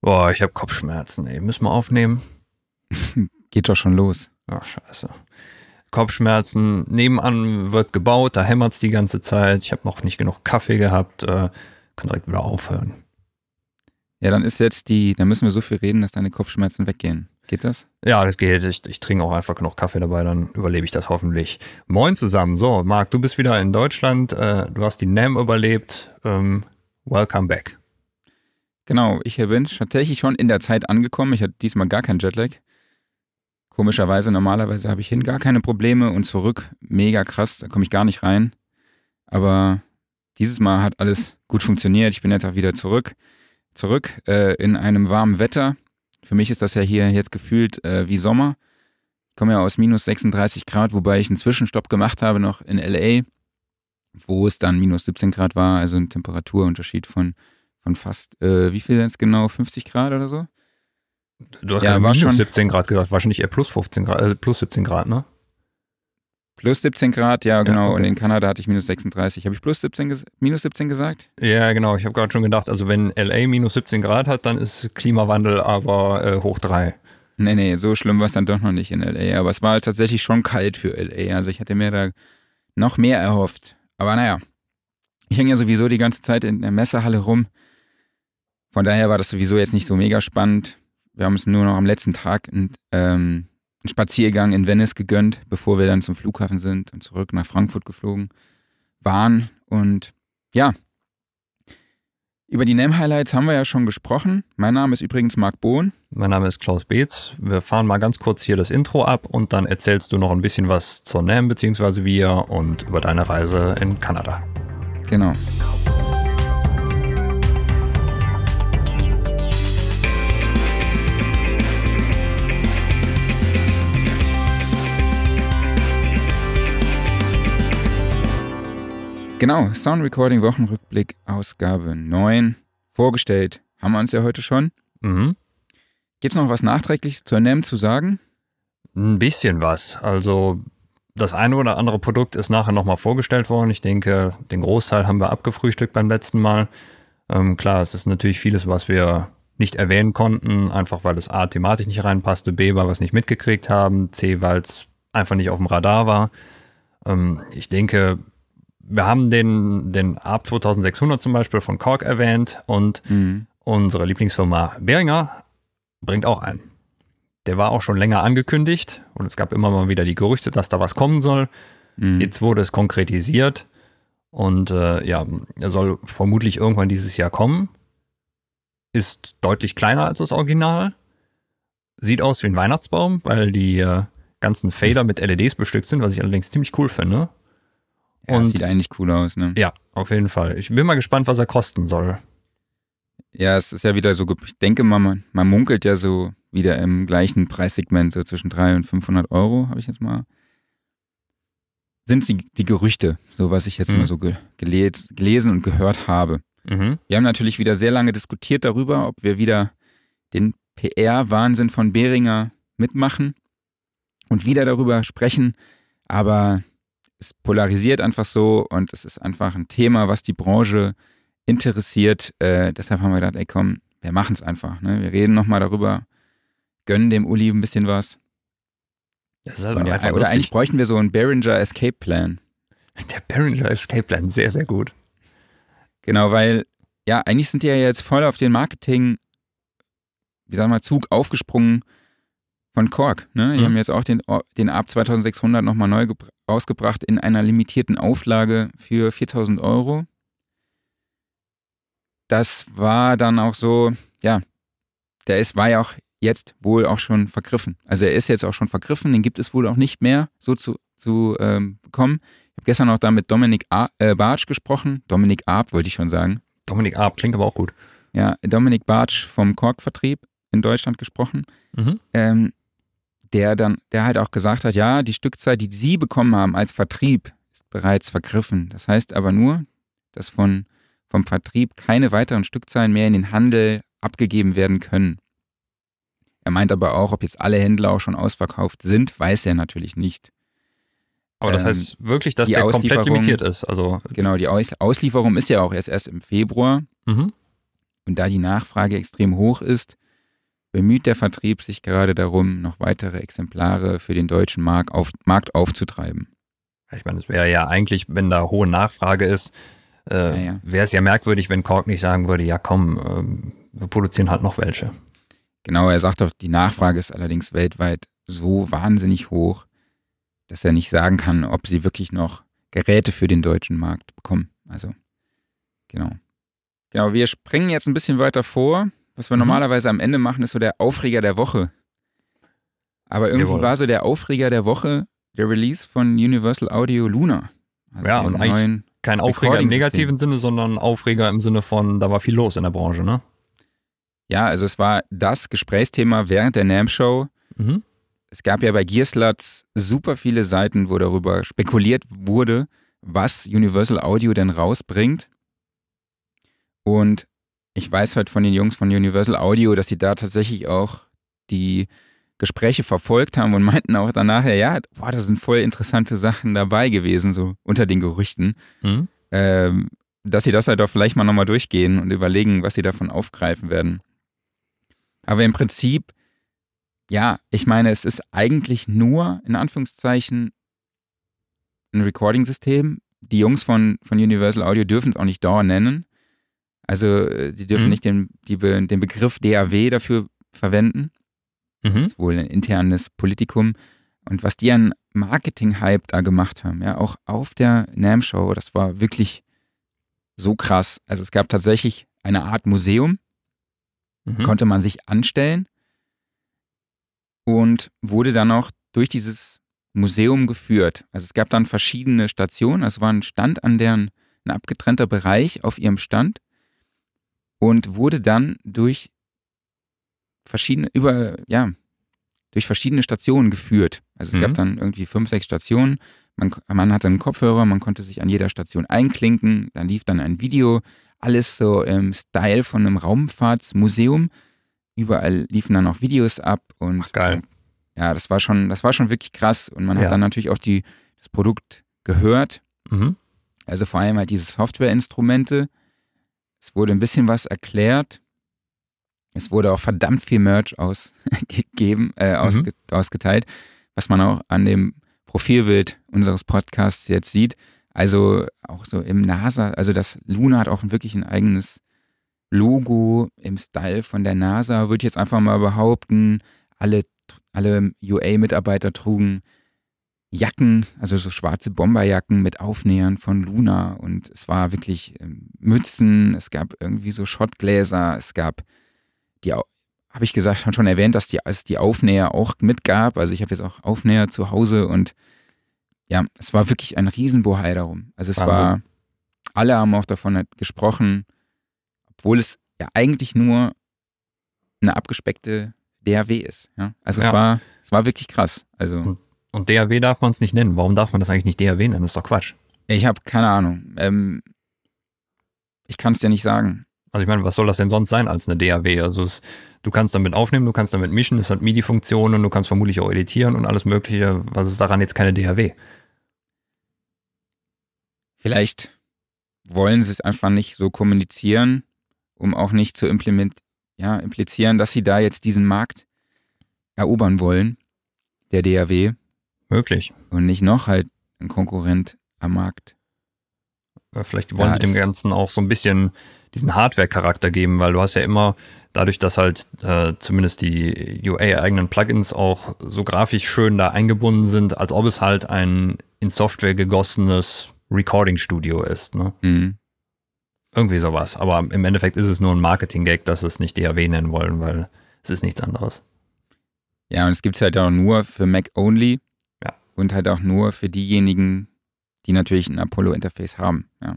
Boah, ich habe Kopfschmerzen, ey. Müssen wir aufnehmen? Geht doch schon los. Ach, scheiße. Kopfschmerzen, nebenan wird gebaut, da hämmert es die ganze Zeit. Ich habe noch nicht genug Kaffee gehabt. Äh, kann direkt wieder aufhören. Ja, dann ist jetzt die, dann müssen wir so viel reden, dass deine Kopfschmerzen weggehen. Geht das? Ja, das geht. Ich, ich trinke auch einfach genug Kaffee dabei, dann überlebe ich das hoffentlich. Moin zusammen. So, Marc, du bist wieder in Deutschland. Äh, du hast die NAM überlebt. Ähm, welcome back. Genau, ich bin tatsächlich schon in der Zeit angekommen. Ich hatte diesmal gar keinen Jetlag. Komischerweise, normalerweise habe ich hin gar keine Probleme und zurück mega krass, da komme ich gar nicht rein. Aber dieses Mal hat alles gut funktioniert. Ich bin jetzt auch wieder zurück. Zurück äh, in einem warmen Wetter. Für mich ist das ja hier jetzt gefühlt äh, wie Sommer. Ich komme ja aus minus 36 Grad, wobei ich einen Zwischenstopp gemacht habe noch in LA, wo es dann minus 17 Grad war, also ein Temperaturunterschied von von fast, äh, wie viel sind es genau, 50 Grad oder so? Du hast ja, gerade minus 17 Grad gesagt, wahrscheinlich eher plus 15 Grad, äh, plus 17 Grad, ne? Plus 17 Grad, ja, genau. Ja, okay. Und in Kanada hatte ich minus 36. Habe ich plus 17, minus 17 gesagt? Ja, genau. Ich habe gerade schon gedacht, also wenn LA minus 17 Grad hat, dann ist Klimawandel aber äh, hoch 3. Nee, nee, so schlimm war es dann doch noch nicht in LA. Aber es war tatsächlich schon kalt für LA. Also ich hatte mir da noch mehr erhofft. Aber naja, ich hänge ja sowieso die ganze Zeit in der Messehalle rum. Von daher war das sowieso jetzt nicht so mega spannend. Wir haben uns nur noch am letzten Tag einen, ähm, einen Spaziergang in Venice gegönnt, bevor wir dann zum Flughafen sind und zurück nach Frankfurt geflogen waren. Und ja, über die NAM-Highlights haben wir ja schon gesprochen. Mein Name ist übrigens Marc Bohn. Mein Name ist Klaus Beetz. Wir fahren mal ganz kurz hier das Intro ab und dann erzählst du noch ein bisschen was zur NAM bzw. wir und über deine Reise in Kanada. Genau. Genau, Sound Recording Wochenrückblick, Ausgabe 9. Vorgestellt haben wir uns ja heute schon. Mhm. Gibt es noch was nachträglich zur NEM zu sagen? Ein bisschen was. Also das eine oder andere Produkt ist nachher nochmal vorgestellt worden. Ich denke, den Großteil haben wir abgefrühstückt beim letzten Mal. Ähm, klar, es ist natürlich vieles, was wir nicht erwähnen konnten, einfach weil es A, thematisch nicht reinpasste, B, weil wir es nicht mitgekriegt haben, C, weil es einfach nicht auf dem Radar war. Ähm, ich denke, wir haben den, den ARP 2600 zum Beispiel von Korg erwähnt und mhm. unsere Lieblingsfirma Behringer bringt auch einen. Der war auch schon länger angekündigt und es gab immer mal wieder die Gerüchte, dass da was kommen soll. Mhm. Jetzt wurde es konkretisiert und äh, ja, er soll vermutlich irgendwann dieses Jahr kommen. Ist deutlich kleiner als das Original. Sieht aus wie ein Weihnachtsbaum, weil die äh, ganzen Fader mit LEDs bestückt sind, was ich allerdings ziemlich cool finde. Ja, und sieht eigentlich cool aus, ne? Ja, auf jeden Fall. Ich bin mal gespannt, was er kosten soll. Ja, es ist ja wieder so, ich denke mal, man, man munkelt ja so wieder im gleichen Preissegment, so zwischen 300 und 500 Euro, habe ich jetzt mal. Sind sie die Gerüchte, so was ich jetzt mhm. mal so ge gelesen und gehört habe. Mhm. Wir haben natürlich wieder sehr lange diskutiert darüber, ob wir wieder den PR-Wahnsinn von Behringer mitmachen und wieder darüber sprechen. Aber es polarisiert einfach so und es ist einfach ein Thema, was die Branche interessiert. Äh, deshalb haben wir gedacht, ey komm, wir machen es einfach. Ne? Wir reden nochmal darüber, gönnen dem Uli ein bisschen was. Das ist halt ja, oder lustig. eigentlich bräuchten wir so einen Behringer Escape Plan. Der Behringer Escape Plan, sehr, sehr gut. Genau, weil, ja, eigentlich sind die ja jetzt voll auf den Marketing, wie sagen wir, Zug aufgesprungen von Korg. Ne? Die mhm. haben jetzt auch den, den ARP 2600 nochmal neu rausgebracht in einer limitierten Auflage für 4000 Euro. Das war dann auch so, ja, der ist, war ja auch jetzt wohl auch schon vergriffen. Also er ist jetzt auch schon vergriffen, den gibt es wohl auch nicht mehr so zu, zu ähm, bekommen. Ich habe gestern auch da mit Dominik A äh, Bartsch gesprochen. Dominik Arp wollte ich schon sagen. Dominik Arp klingt aber auch gut. Ja, Dominik Bartsch vom Kork-Vertrieb in Deutschland gesprochen. Mhm. Ähm, der dann, der halt auch gesagt hat, ja, die Stückzahl, die Sie bekommen haben als Vertrieb, ist bereits vergriffen. Das heißt aber nur, dass von, vom Vertrieb keine weiteren Stückzahlen mehr in den Handel abgegeben werden können. Er meint aber auch, ob jetzt alle Händler auch schon ausverkauft sind, weiß er natürlich nicht. Aber das ähm, heißt wirklich, dass der komplett limitiert ist. Also genau, die Aus Auslieferung ist ja auch erst erst im Februar. Mhm. Und da die Nachfrage extrem hoch ist, bemüht der Vertrieb sich gerade darum, noch weitere Exemplare für den deutschen Markt, auf, Markt aufzutreiben. Ich meine, es wäre ja eigentlich, wenn da hohe Nachfrage ist, äh, ja, ja. wäre es ja merkwürdig, wenn Kork nicht sagen würde, ja komm, äh, wir produzieren halt noch welche. Genau, er sagt doch, die Nachfrage ist allerdings weltweit so wahnsinnig hoch, dass er nicht sagen kann, ob sie wirklich noch Geräte für den deutschen Markt bekommen. Also, genau. Genau, wir springen jetzt ein bisschen weiter vor. Was wir mhm. normalerweise am Ende machen, ist so der Aufreger der Woche. Aber irgendwie Jawohl. war so der Aufreger der Woche der Release von Universal Audio Luna. Also ja, und eigentlich kein Aufreger im negativen Sinne, sondern Aufreger im Sinne von, da war viel los in der Branche, ne? Ja, also es war das Gesprächsthema während der NAM-Show. Mhm. Es gab ja bei Gearsluts super viele Seiten, wo darüber spekuliert wurde, was Universal Audio denn rausbringt. Und ich weiß halt von den Jungs von Universal Audio, dass sie da tatsächlich auch die Gespräche verfolgt haben und meinten auch danach, ja, boah, da sind voll interessante Sachen dabei gewesen, so unter den Gerüchten. Mhm. Ähm, dass sie das halt auch vielleicht mal nochmal durchgehen und überlegen, was sie davon aufgreifen werden. Aber im Prinzip, ja, ich meine, es ist eigentlich nur, in Anführungszeichen, ein Recording-System. Die Jungs von, von Universal Audio dürfen es auch nicht dauernd nennen. Also, äh, die dürfen mhm. nicht den, die, den Begriff DAW dafür verwenden. Mhm. Das ist wohl ein internes Politikum. Und was die an Marketing-Hype da gemacht haben, ja, auch auf der NAM-Show, das war wirklich so krass. Also es gab tatsächlich eine Art Museum, mhm. konnte man sich anstellen und wurde dann auch durch dieses Museum geführt. Also es gab dann verschiedene Stationen, also war ein Stand an deren, ein abgetrennter Bereich auf ihrem Stand und wurde dann durch verschiedene, über, ja, durch verschiedene Stationen geführt. Also es mhm. gab dann irgendwie fünf, sechs Stationen. Man, man hatte einen Kopfhörer, man konnte sich an jeder Station einklinken, dann lief dann ein Video, alles so im Style von einem Raumfahrtsmuseum. Überall liefen dann auch Videos ab und Ach, geil. ja, das war schon, das war schon wirklich krass. Und man ja. hat dann natürlich auch die, das Produkt gehört. Mhm. Also vor allem halt diese Softwareinstrumente. Es wurde ein bisschen was erklärt. Es wurde auch verdammt viel Merch ausgegeben, äh, mhm. ausge ausgeteilt, was man auch an dem Profilbild unseres Podcasts jetzt sieht. Also auch so im NASA, also das Luna hat auch wirklich ein eigenes Logo im Style von der NASA, würde ich jetzt einfach mal behaupten. Alle, alle UA-Mitarbeiter trugen Jacken, also so schwarze Bomberjacken mit Aufnähern von Luna und es war wirklich ähm, Mützen, es gab irgendwie so Schottgläser, es gab die, habe ich gesagt, schon erwähnt, dass die, es die Aufnäher auch mitgab. Also ich habe jetzt auch Aufnäher zu Hause und ja, es war wirklich ein Riesenbohai darum. Also es Wahnsinn. war, alle haben auch davon halt gesprochen, obwohl es ja eigentlich nur eine abgespeckte DAW ist. Ja? Also ja. es war, es war wirklich krass. Also und, und DAW darf man es nicht nennen. Warum darf man das eigentlich nicht DAW nennen? Das ist doch Quatsch. Ich habe keine Ahnung. Ähm, ich kann es dir nicht sagen. Also ich meine, was soll das denn sonst sein als eine DAW? Also es, du kannst damit aufnehmen, du kannst damit mischen, es hat MIDI-Funktionen, du kannst vermutlich auch editieren und alles mögliche. Was ist daran jetzt keine DAW? Vielleicht wollen sie es einfach nicht so kommunizieren, um auch nicht zu ja, implizieren, dass sie da jetzt diesen Markt erobern wollen, der DAW. Möglich. Und nicht noch halt ein Konkurrent am Markt. Vielleicht wollen ja, sie dem Ganzen auch so ein bisschen diesen Hardware-Charakter geben, weil du hast ja immer dadurch, dass halt äh, zumindest die UA-eigenen Plugins auch so grafisch schön da eingebunden sind, als ob es halt ein in Software gegossenes Recording-Studio ist. Ne? Mhm. Irgendwie sowas. Aber im Endeffekt ist es nur ein Marketing-Gag, dass sie es nicht DAW nennen wollen, weil es ist nichts anderes. Ja, und es gibt es halt auch nur für Mac only. Und halt auch nur für diejenigen, die natürlich ein Apollo-Interface haben. Ja.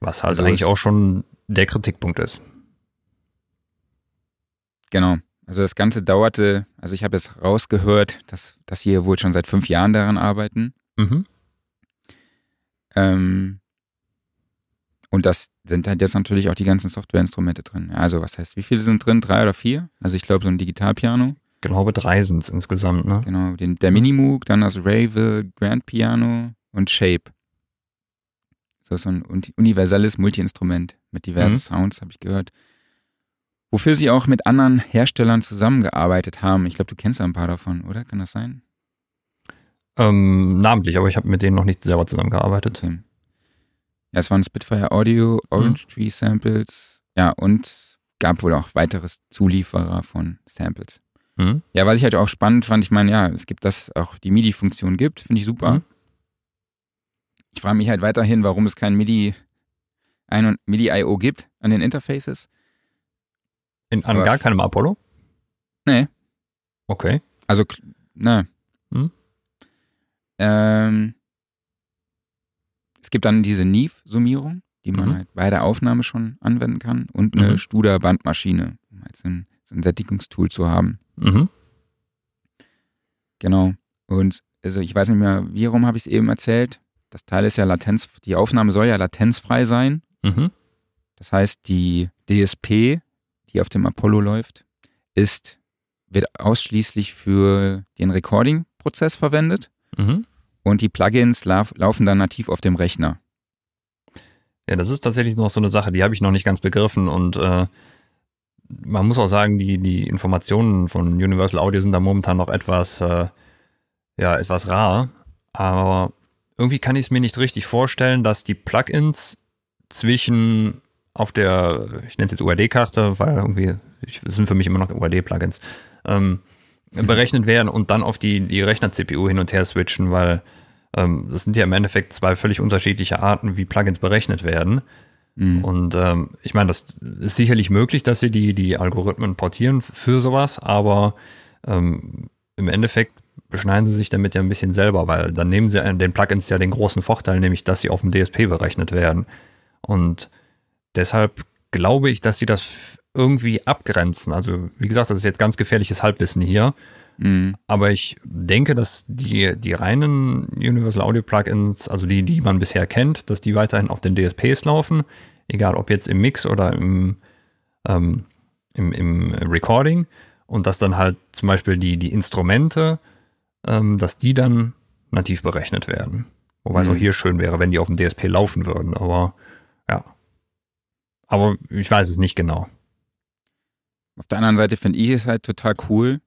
Was halt also eigentlich auch schon der Kritikpunkt ist. Genau. Also das Ganze dauerte, also ich habe jetzt rausgehört, dass, dass hier wohl schon seit fünf Jahren daran arbeiten. Mhm. Ähm, und das sind halt jetzt natürlich auch die ganzen Softwareinstrumente drin. Also was heißt, wie viele sind drin? Drei oder vier? Also ich glaube so ein Digitalpiano. Glaube drei sind es insgesamt, ne? Genau, den, der Minimoog, dann das Rayville Grand Piano und Shape. So, so ein universelles Multi-Instrument mit diversen Mhm. Sounds, habe ich gehört. Wofür sie auch mit anderen Herstellern zusammengearbeitet haben. Ich glaube, du kennst ein paar davon, oder? Kann das sein? Ähm, namentlich, aber ich habe mit denen noch nicht selber zusammengearbeitet. Okay. Ja, es waren Spitfire Audio, Orange Tree Samples, ja, und gab wohl auch weitere Zulieferer von Samples. Mhm. Ja, was ich halt auch spannend fand, ich meine, ja, es gibt, dass es auch die MIDI-Funktion gibt, finde ich super. Mhm. Ich frage mich halt weiterhin, warum es kein MIDI ein und MIDI-IO gibt an den Interfaces. In, an Aber- gar keinem Apollo? Nee. Okay. Also, ne. Hm. Ähm, es gibt dann diese Neve-Summierung, die man Mhm. halt bei der Aufnahme schon anwenden kann und eine Mhm. Studer-Bandmaschine, um halt so ein, so ein Sättigungstool zu haben. Mhm. Genau. Und also ich weiß nicht mehr, wie rum habe ich es eben erzählt. Das Teil ist ja Latenz, die Aufnahme soll ja latenzfrei sein. Mhm. Das heißt, die DSP, die auf dem Apollo läuft, ist, wird ausschließlich für den Recording-Prozess verwendet Mhm. und die Plugins lauf, laufen dann nativ auf dem Rechner. Ja, das ist tatsächlich noch so eine Sache, die habe ich noch nicht ganz begriffen und äh, man muss auch sagen, die, die Informationen von Universal Audio sind da momentan noch etwas, äh, ja, etwas rar, aber irgendwie kann ich es mir nicht richtig vorstellen, dass die Plugins zwischen auf der, ich nenne es jetzt UAD-Karte, weil irgendwie, ich, es sind für mich immer noch UAD-Plugins, ähm, berechnet werden und dann auf die, die Rechner-CPU hin und her switchen, weil ähm, das sind ja im Endeffekt zwei völlig unterschiedliche Arten, wie Plugins berechnet werden. Mhm. Und ähm, ich meine, das ist sicherlich möglich, dass sie die, die Algorithmen portieren für sowas, aber ähm, im Endeffekt beschneiden sie sich damit ja ein bisschen selber, weil dann nehmen sie den Plugins ja den großen Vorteil, nämlich dass sie auf dem DSP berechnet werden. Und deshalb glaube ich, dass sie das irgendwie abgrenzen. Also, wie gesagt, das ist jetzt ganz gefährliches Halbwissen hier. Mhm. Aber ich denke, dass die, die reinen Universal Audio Plugins, also die, die man bisher kennt, dass die weiterhin auf den DSPs laufen, egal ob jetzt im Mix oder im, ähm, im, im Recording. Und dass dann halt zum Beispiel die, die Instrumente, ähm, dass die dann nativ berechnet werden. Wobei es Mhm. auch hier schön wäre, wenn die auf dem DSP laufen würden. Aber ja. Aber ich weiß es nicht genau. Auf der anderen Seite finde ich es halt total cool,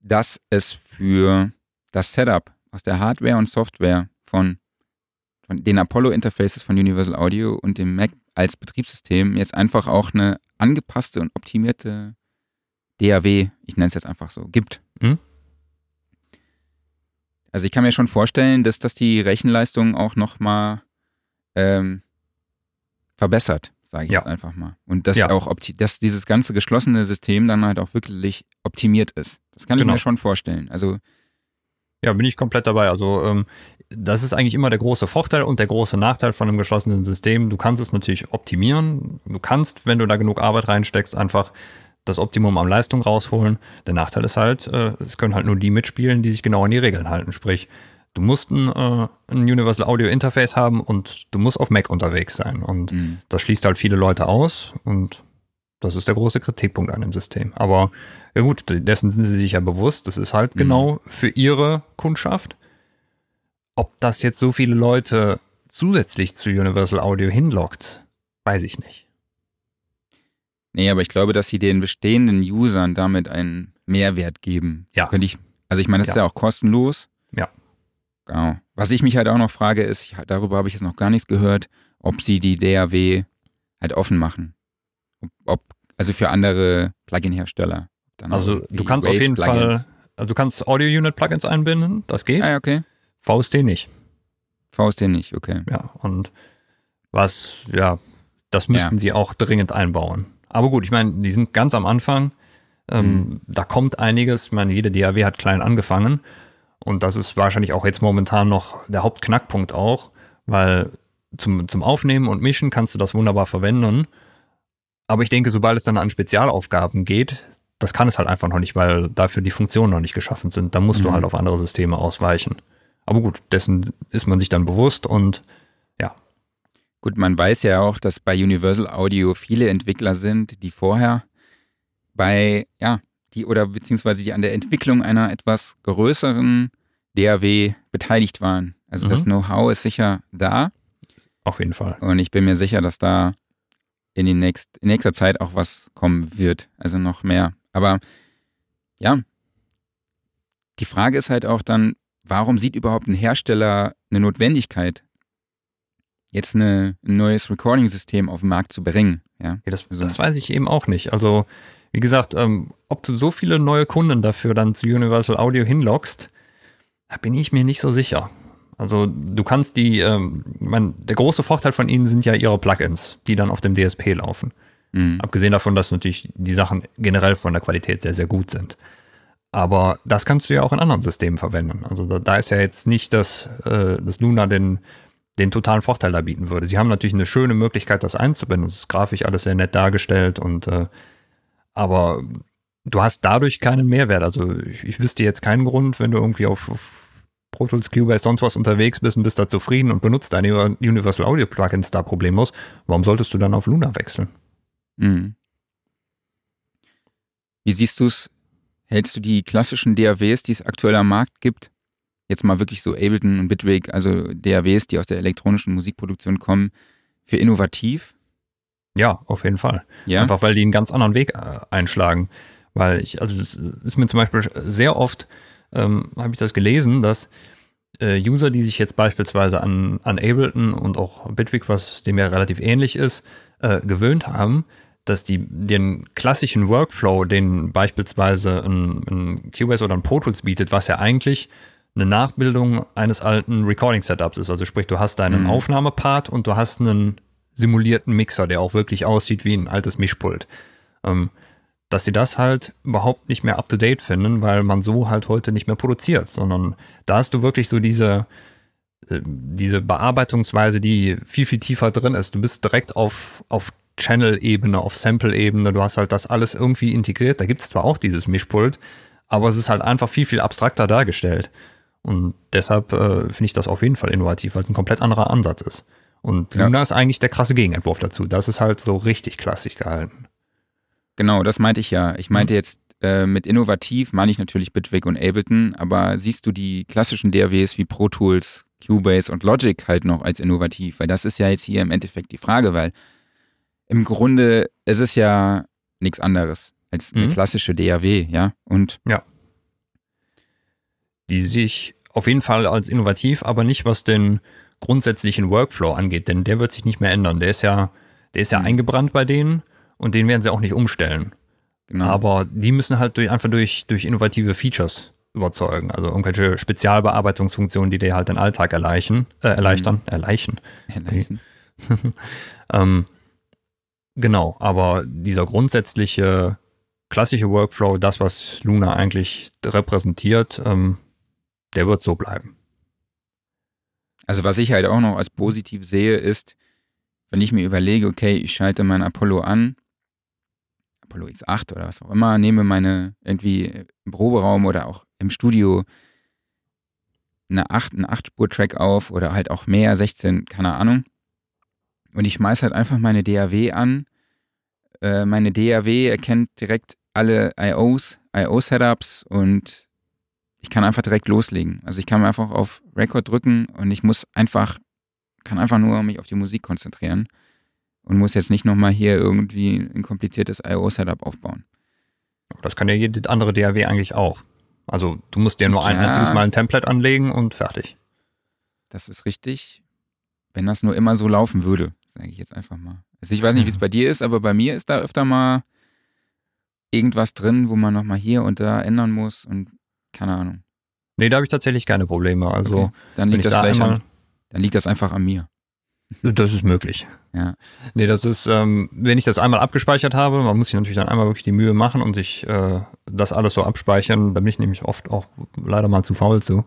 dass es für das Setup aus der Hardware und Software von, von den Apollo-Interfaces von Universal Audio und dem Mac als Betriebssystem jetzt einfach auch eine angepasste und optimierte DAW, ich nenne es jetzt einfach so, gibt. Mhm. Also ich kann mir schon vorstellen, dass das die Rechenleistung auch nochmal ähm, verbessert, sage ich Ja. jetzt einfach mal. Und dass Ja. auch dass dieses ganze geschlossene System dann halt auch wirklich optimiert ist. Das kann ich Genau. mir schon vorstellen. Also Ja, bin ich komplett dabei. Also ähm, das ist eigentlich immer der große Vorteil und der große Nachteil von einem geschlossenen System. Du kannst es natürlich optimieren. Du kannst, wenn du da genug Arbeit reinsteckst, einfach das Optimum an Leistung rausholen. Der Nachteil ist halt, äh, es können halt nur die mitspielen, die sich genau an die Regeln halten. Sprich, du musst ein, äh, ein Universal Audio Interface haben und du musst auf Mac unterwegs sein. Und mh. das schließt halt viele Leute aus und das ist der große Kritikpunkt an dem System. Aber ja gut, dessen sind sie sich ja bewusst. Das ist halt Mhm. genau für ihre Kundschaft. Ob das jetzt so viele Leute zusätzlich zu Universal Audio hinlockt, weiß ich nicht. Nee, aber ich glaube, dass sie den bestehenden Usern damit einen Mehrwert geben. Ja. Könnte ich, also ich meine, das ist Ja. ja auch kostenlos. Ja. Genau. Was ich mich halt auch noch frage, ist, darüber habe ich jetzt noch gar nichts gehört, ob sie die DAW halt offen machen. Ob, ob, also für andere Plugin-Hersteller. Dann Also du kannst auf jeden Waves-Plugins. Fall, also du kannst Audio-Unit-Plugins einbinden, das geht. Ah, ja, okay. VST nicht. VST nicht, okay. Ja, und was, ja, das müssten sie auch dringend einbauen. Aber gut, ich meine, die sind ganz am Anfang. Ähm, Mhm. Da kommt einiges. Ich meine, jede DAW hat klein angefangen. Und das ist wahrscheinlich auch jetzt momentan noch der Hauptknackpunkt auch, weil zum, zum Aufnehmen und Mischen kannst du das wunderbar verwenden. Aber ich denke, sobald es dann an Spezialaufgaben geht, das kann es halt einfach noch nicht, weil dafür die Funktionen noch nicht geschaffen sind. Da musst du Mhm. halt auf andere Systeme ausweichen. Aber gut, dessen ist man sich dann bewusst und Gut, man weiß ja auch, dass bei Universal Audio viele Entwickler sind, die vorher bei, ja, die oder beziehungsweise die an der Entwicklung einer etwas größeren DAW beteiligt waren. Also das Mhm. Know-how ist sicher da. Auf jeden Fall. Und ich bin mir sicher, dass da in, nächst, in nächster Zeit auch was kommen wird. Also noch mehr. Aber ja, die Frage ist halt auch dann, warum sieht überhaupt ein Hersteller eine Notwendigkeit, jetzt eine, ein neues Recording-System auf den Markt zu bringen? Ja, ja das, also, das weiß ich eben auch nicht. Also, wie gesagt, ähm, ob du so viele neue Kunden dafür dann zu Universal Audio hinlockst, da bin ich mir nicht so sicher. Also du kannst die, ähm, mein, der große Vorteil von ihnen sind ja ihre Plugins, die dann auf dem DSP laufen. Mhm. Abgesehen davon, dass natürlich die Sachen generell von der Qualität sehr, sehr gut sind. Aber das kannst du ja auch in anderen Systemen verwenden. Also da, da ist ja jetzt nicht, dass, äh, dass Luna den, den totalen Vorteil da bieten würde. Sie haben natürlich eine schöne Möglichkeit, das einzubinden. Es ist grafisch alles sehr nett dargestellt und äh, aber du hast dadurch keinen Mehrwert. Also ich, ich wüsste jetzt keinen Grund, wenn du irgendwie auf, auf Pro Tools, Cubase, sonst was unterwegs bist und bist da zufrieden und benutzt deine Universal Audio Plugins da problemlos, warum solltest du dann auf Luna wechseln? Mhm. Wie siehst du es? Hältst du die klassischen DAWs, die es aktuell am Markt gibt, jetzt mal wirklich so Ableton und Bitwig, also DAWs, die aus der elektronischen Musikproduktion kommen, für innovativ? Ja, auf jeden Fall. Ja? Einfach weil die einen ganz anderen Weg äh, einschlagen. Weil ich, also es ist mir zum Beispiel sehr oft ähm, habe ich das gelesen, dass äh, User, die sich jetzt beispielsweise an, an Ableton und auch Bitwig, was dem ja relativ ähnlich ist, äh, gewöhnt haben, dass die den klassischen Workflow, den beispielsweise ein, ein Cubase oder ein Pro Tools bietet, was ja eigentlich eine Nachbildung eines alten Recording-Setups ist. Also sprich, du hast deinen mhm. Aufnahmepart und du hast einen simulierten Mixer, der auch wirklich aussieht wie ein altes Mischpult. Ähm, dass sie das halt überhaupt nicht mehr up-to-date finden, weil man so halt heute nicht mehr produziert, sondern da hast du wirklich so diese, äh, diese Bearbeitungsweise, die viel, viel tiefer drin ist. Du bist direkt auf, auf Channel-Ebene, auf Sample-Ebene, du hast halt das alles irgendwie integriert. Da gibt es zwar auch dieses Mischpult, aber es ist halt einfach viel, viel abstrakter dargestellt. Und deshalb äh, finde ich das auf jeden Fall innovativ, weil es ein komplett anderer Ansatz ist. Und Luna ja. ist eigentlich der krasse Gegenentwurf dazu. Das ist halt so richtig klassisch gehalten. Genau, das meinte ich ja. Ich meinte mhm. jetzt äh, mit innovativ, meine ich natürlich Bitwig und Ableton, aber siehst du die klassischen DAWs wie Pro Tools, Cubase und Logic halt noch als innovativ? Weil das ist ja jetzt hier im Endeffekt die Frage, weil im Grunde es ist ja nichts anderes als eine mhm. klassische DAW, ja? Und ja. Die sich auf jeden Fall als innovativ, aber nicht was den grundsätzlichen Workflow angeht, denn der wird sich nicht mehr ändern. Der ist ja, der ist ja mhm. eingebrannt bei denen und den werden sie auch nicht umstellen. Genau. Aber die müssen halt durch, einfach durch, durch innovative Features überzeugen. Also irgendwelche Spezialbearbeitungsfunktionen, die dir halt den Alltag erleichen, äh, erleichtern, mhm. erleichen. erleichen. ähm, genau, aber dieser grundsätzliche klassische Workflow, das, was Luna eigentlich repräsentiert, ähm, der wird so bleiben. Also was ich halt auch noch als positiv sehe, ist, wenn ich mir überlege, okay, ich schalte mein Apollo an Apollo X8 oder was auch immer, nehme meine irgendwie im Proberaum oder auch im Studio eine 8, einen 8-Spur-Track auf oder halt auch mehr, 16, keine Ahnung. Und ich schmeiße halt einfach meine DAW an. Äh, meine DAW erkennt direkt alle IOs, IO-Setups und ich kann einfach direkt loslegen. Also ich kann einfach auf Record drücken und ich muss einfach, kann einfach nur mich auf die Musik konzentrieren und muss jetzt nicht nochmal hier irgendwie ein kompliziertes IO-Setup aufbauen. Das kann ja jede andere DAW eigentlich auch. Also du musst dir nur Klar. ein einziges Mal ein Template anlegen und fertig. Das ist richtig. Wenn das nur immer so laufen würde, sage ich jetzt einfach mal. Also ich weiß nicht, wie es bei dir ist, aber bei mir ist da öfter mal irgendwas drin, wo man nochmal hier und da ändern muss und keine Ahnung. Nee, da habe ich tatsächlich keine Probleme. Also okay. dann liegt das da vielleicht an, dann liegt das einfach an mir. Das ist möglich. Ja. Nee, das ist, ähm, wenn ich das einmal abgespeichert habe, man muss sich natürlich dann einmal wirklich die Mühe machen und sich äh, das alles so abspeichern. Da bin ich nämlich oft auch leider mal zu faul zu.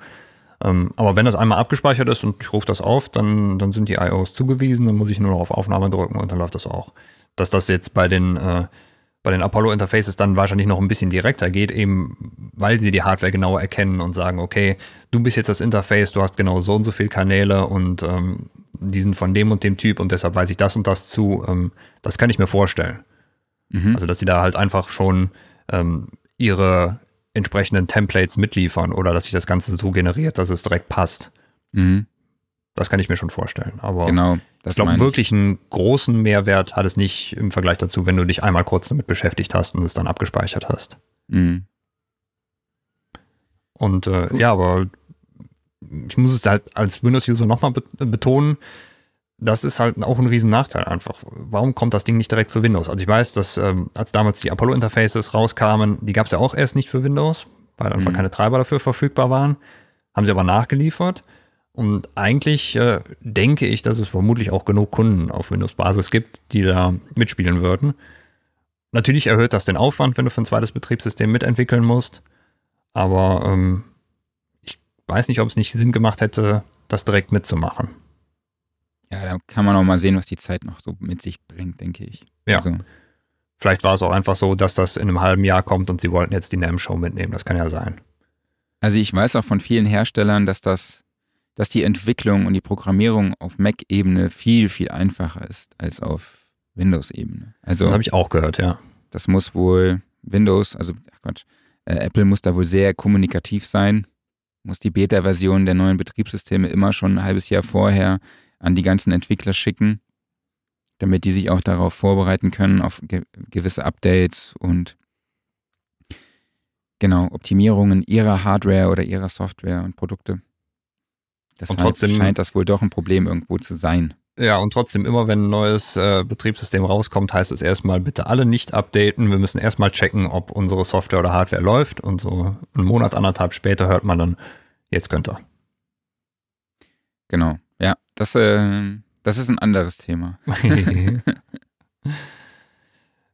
Ähm, aber wenn das einmal abgespeichert ist und ich rufe das auf, dann, dann sind die IOs zugewiesen, dann muss ich nur noch auf Aufnahme drücken und dann läuft das auch. Dass das jetzt bei den äh, bei den Apollo-Interfaces dann wahrscheinlich noch ein bisschen direkter geht, eben weil sie die Hardware genauer erkennen und sagen, okay, du bist jetzt das Interface, du hast genau so und so viele Kanäle und ähm, die sind von dem und dem Typ und deshalb weiß ich das und das zu. Ähm, das kann ich mir vorstellen. Mhm. Also, dass sie da halt einfach schon ähm, ihre entsprechenden Templates mitliefern oder dass sich das Ganze so generiert, dass es direkt passt. Mhm. Das kann ich mir schon vorstellen. Aber genau. ich glaube, wirklich einen großen Mehrwert hat es nicht im Vergleich dazu, wenn du dich einmal kurz damit beschäftigt hast und es dann abgespeichert hast. Mhm. Und äh, ja, aber ich muss es halt als Windows-User nochmal betonen, das ist halt auch ein riesen Nachteil einfach. Warum kommt das Ding nicht direkt für Windows? Also ich weiß, dass ähm, als damals die Apollo-Interfaces rauskamen, die gab es ja auch erst nicht für Windows, weil einfach mhm. keine Treiber dafür verfügbar waren. Haben sie aber nachgeliefert. Und eigentlich äh, denke ich, dass es vermutlich auch genug Kunden auf Windows-Basis gibt, die da mitspielen würden. Natürlich erhöht das den Aufwand, wenn du für ein zweites Betriebssystem mitentwickeln musst. Aber ähm, ich weiß nicht, ob es nicht Sinn gemacht hätte, das direkt mitzumachen. Ja, da kann man auch mal sehen, was die Zeit noch so mit sich bringt, denke ich. Ja. Also. Vielleicht war es auch einfach so, dass das in einem halben Jahr kommt und sie wollten jetzt die NAM-Show mitnehmen. Das kann ja sein. Also ich weiß auch von vielen Herstellern, dass das, dass die Entwicklung und die Programmierung auf Mac-Ebene viel, viel einfacher ist als auf Windows-Ebene. Also, das habe ich auch gehört, ja. Das muss wohl Windows, also ach Quatsch, äh, Apple muss da wohl sehr kommunikativ sein, muss die Beta-Version der neuen Betriebssysteme immer schon ein halbes Jahr vorher an die ganzen Entwickler schicken, damit die sich auch darauf vorbereiten können, auf ge gewisse Updates und genau Optimierungen ihrer Hardware oder ihrer Software und Produkte. Deshalb und trotzdem scheint das wohl doch ein Problem irgendwo zu sein. Ja, und trotzdem, immer wenn ein neues äh, Betriebssystem rauskommt, heißt es erstmal, bitte alle nicht updaten. Wir müssen erstmal checken, ob unsere Software oder Hardware läuft. Und so einen Monat, anderthalb später hört man dann, jetzt könnt ihr. Genau. Das, äh, das ist ein anderes Thema.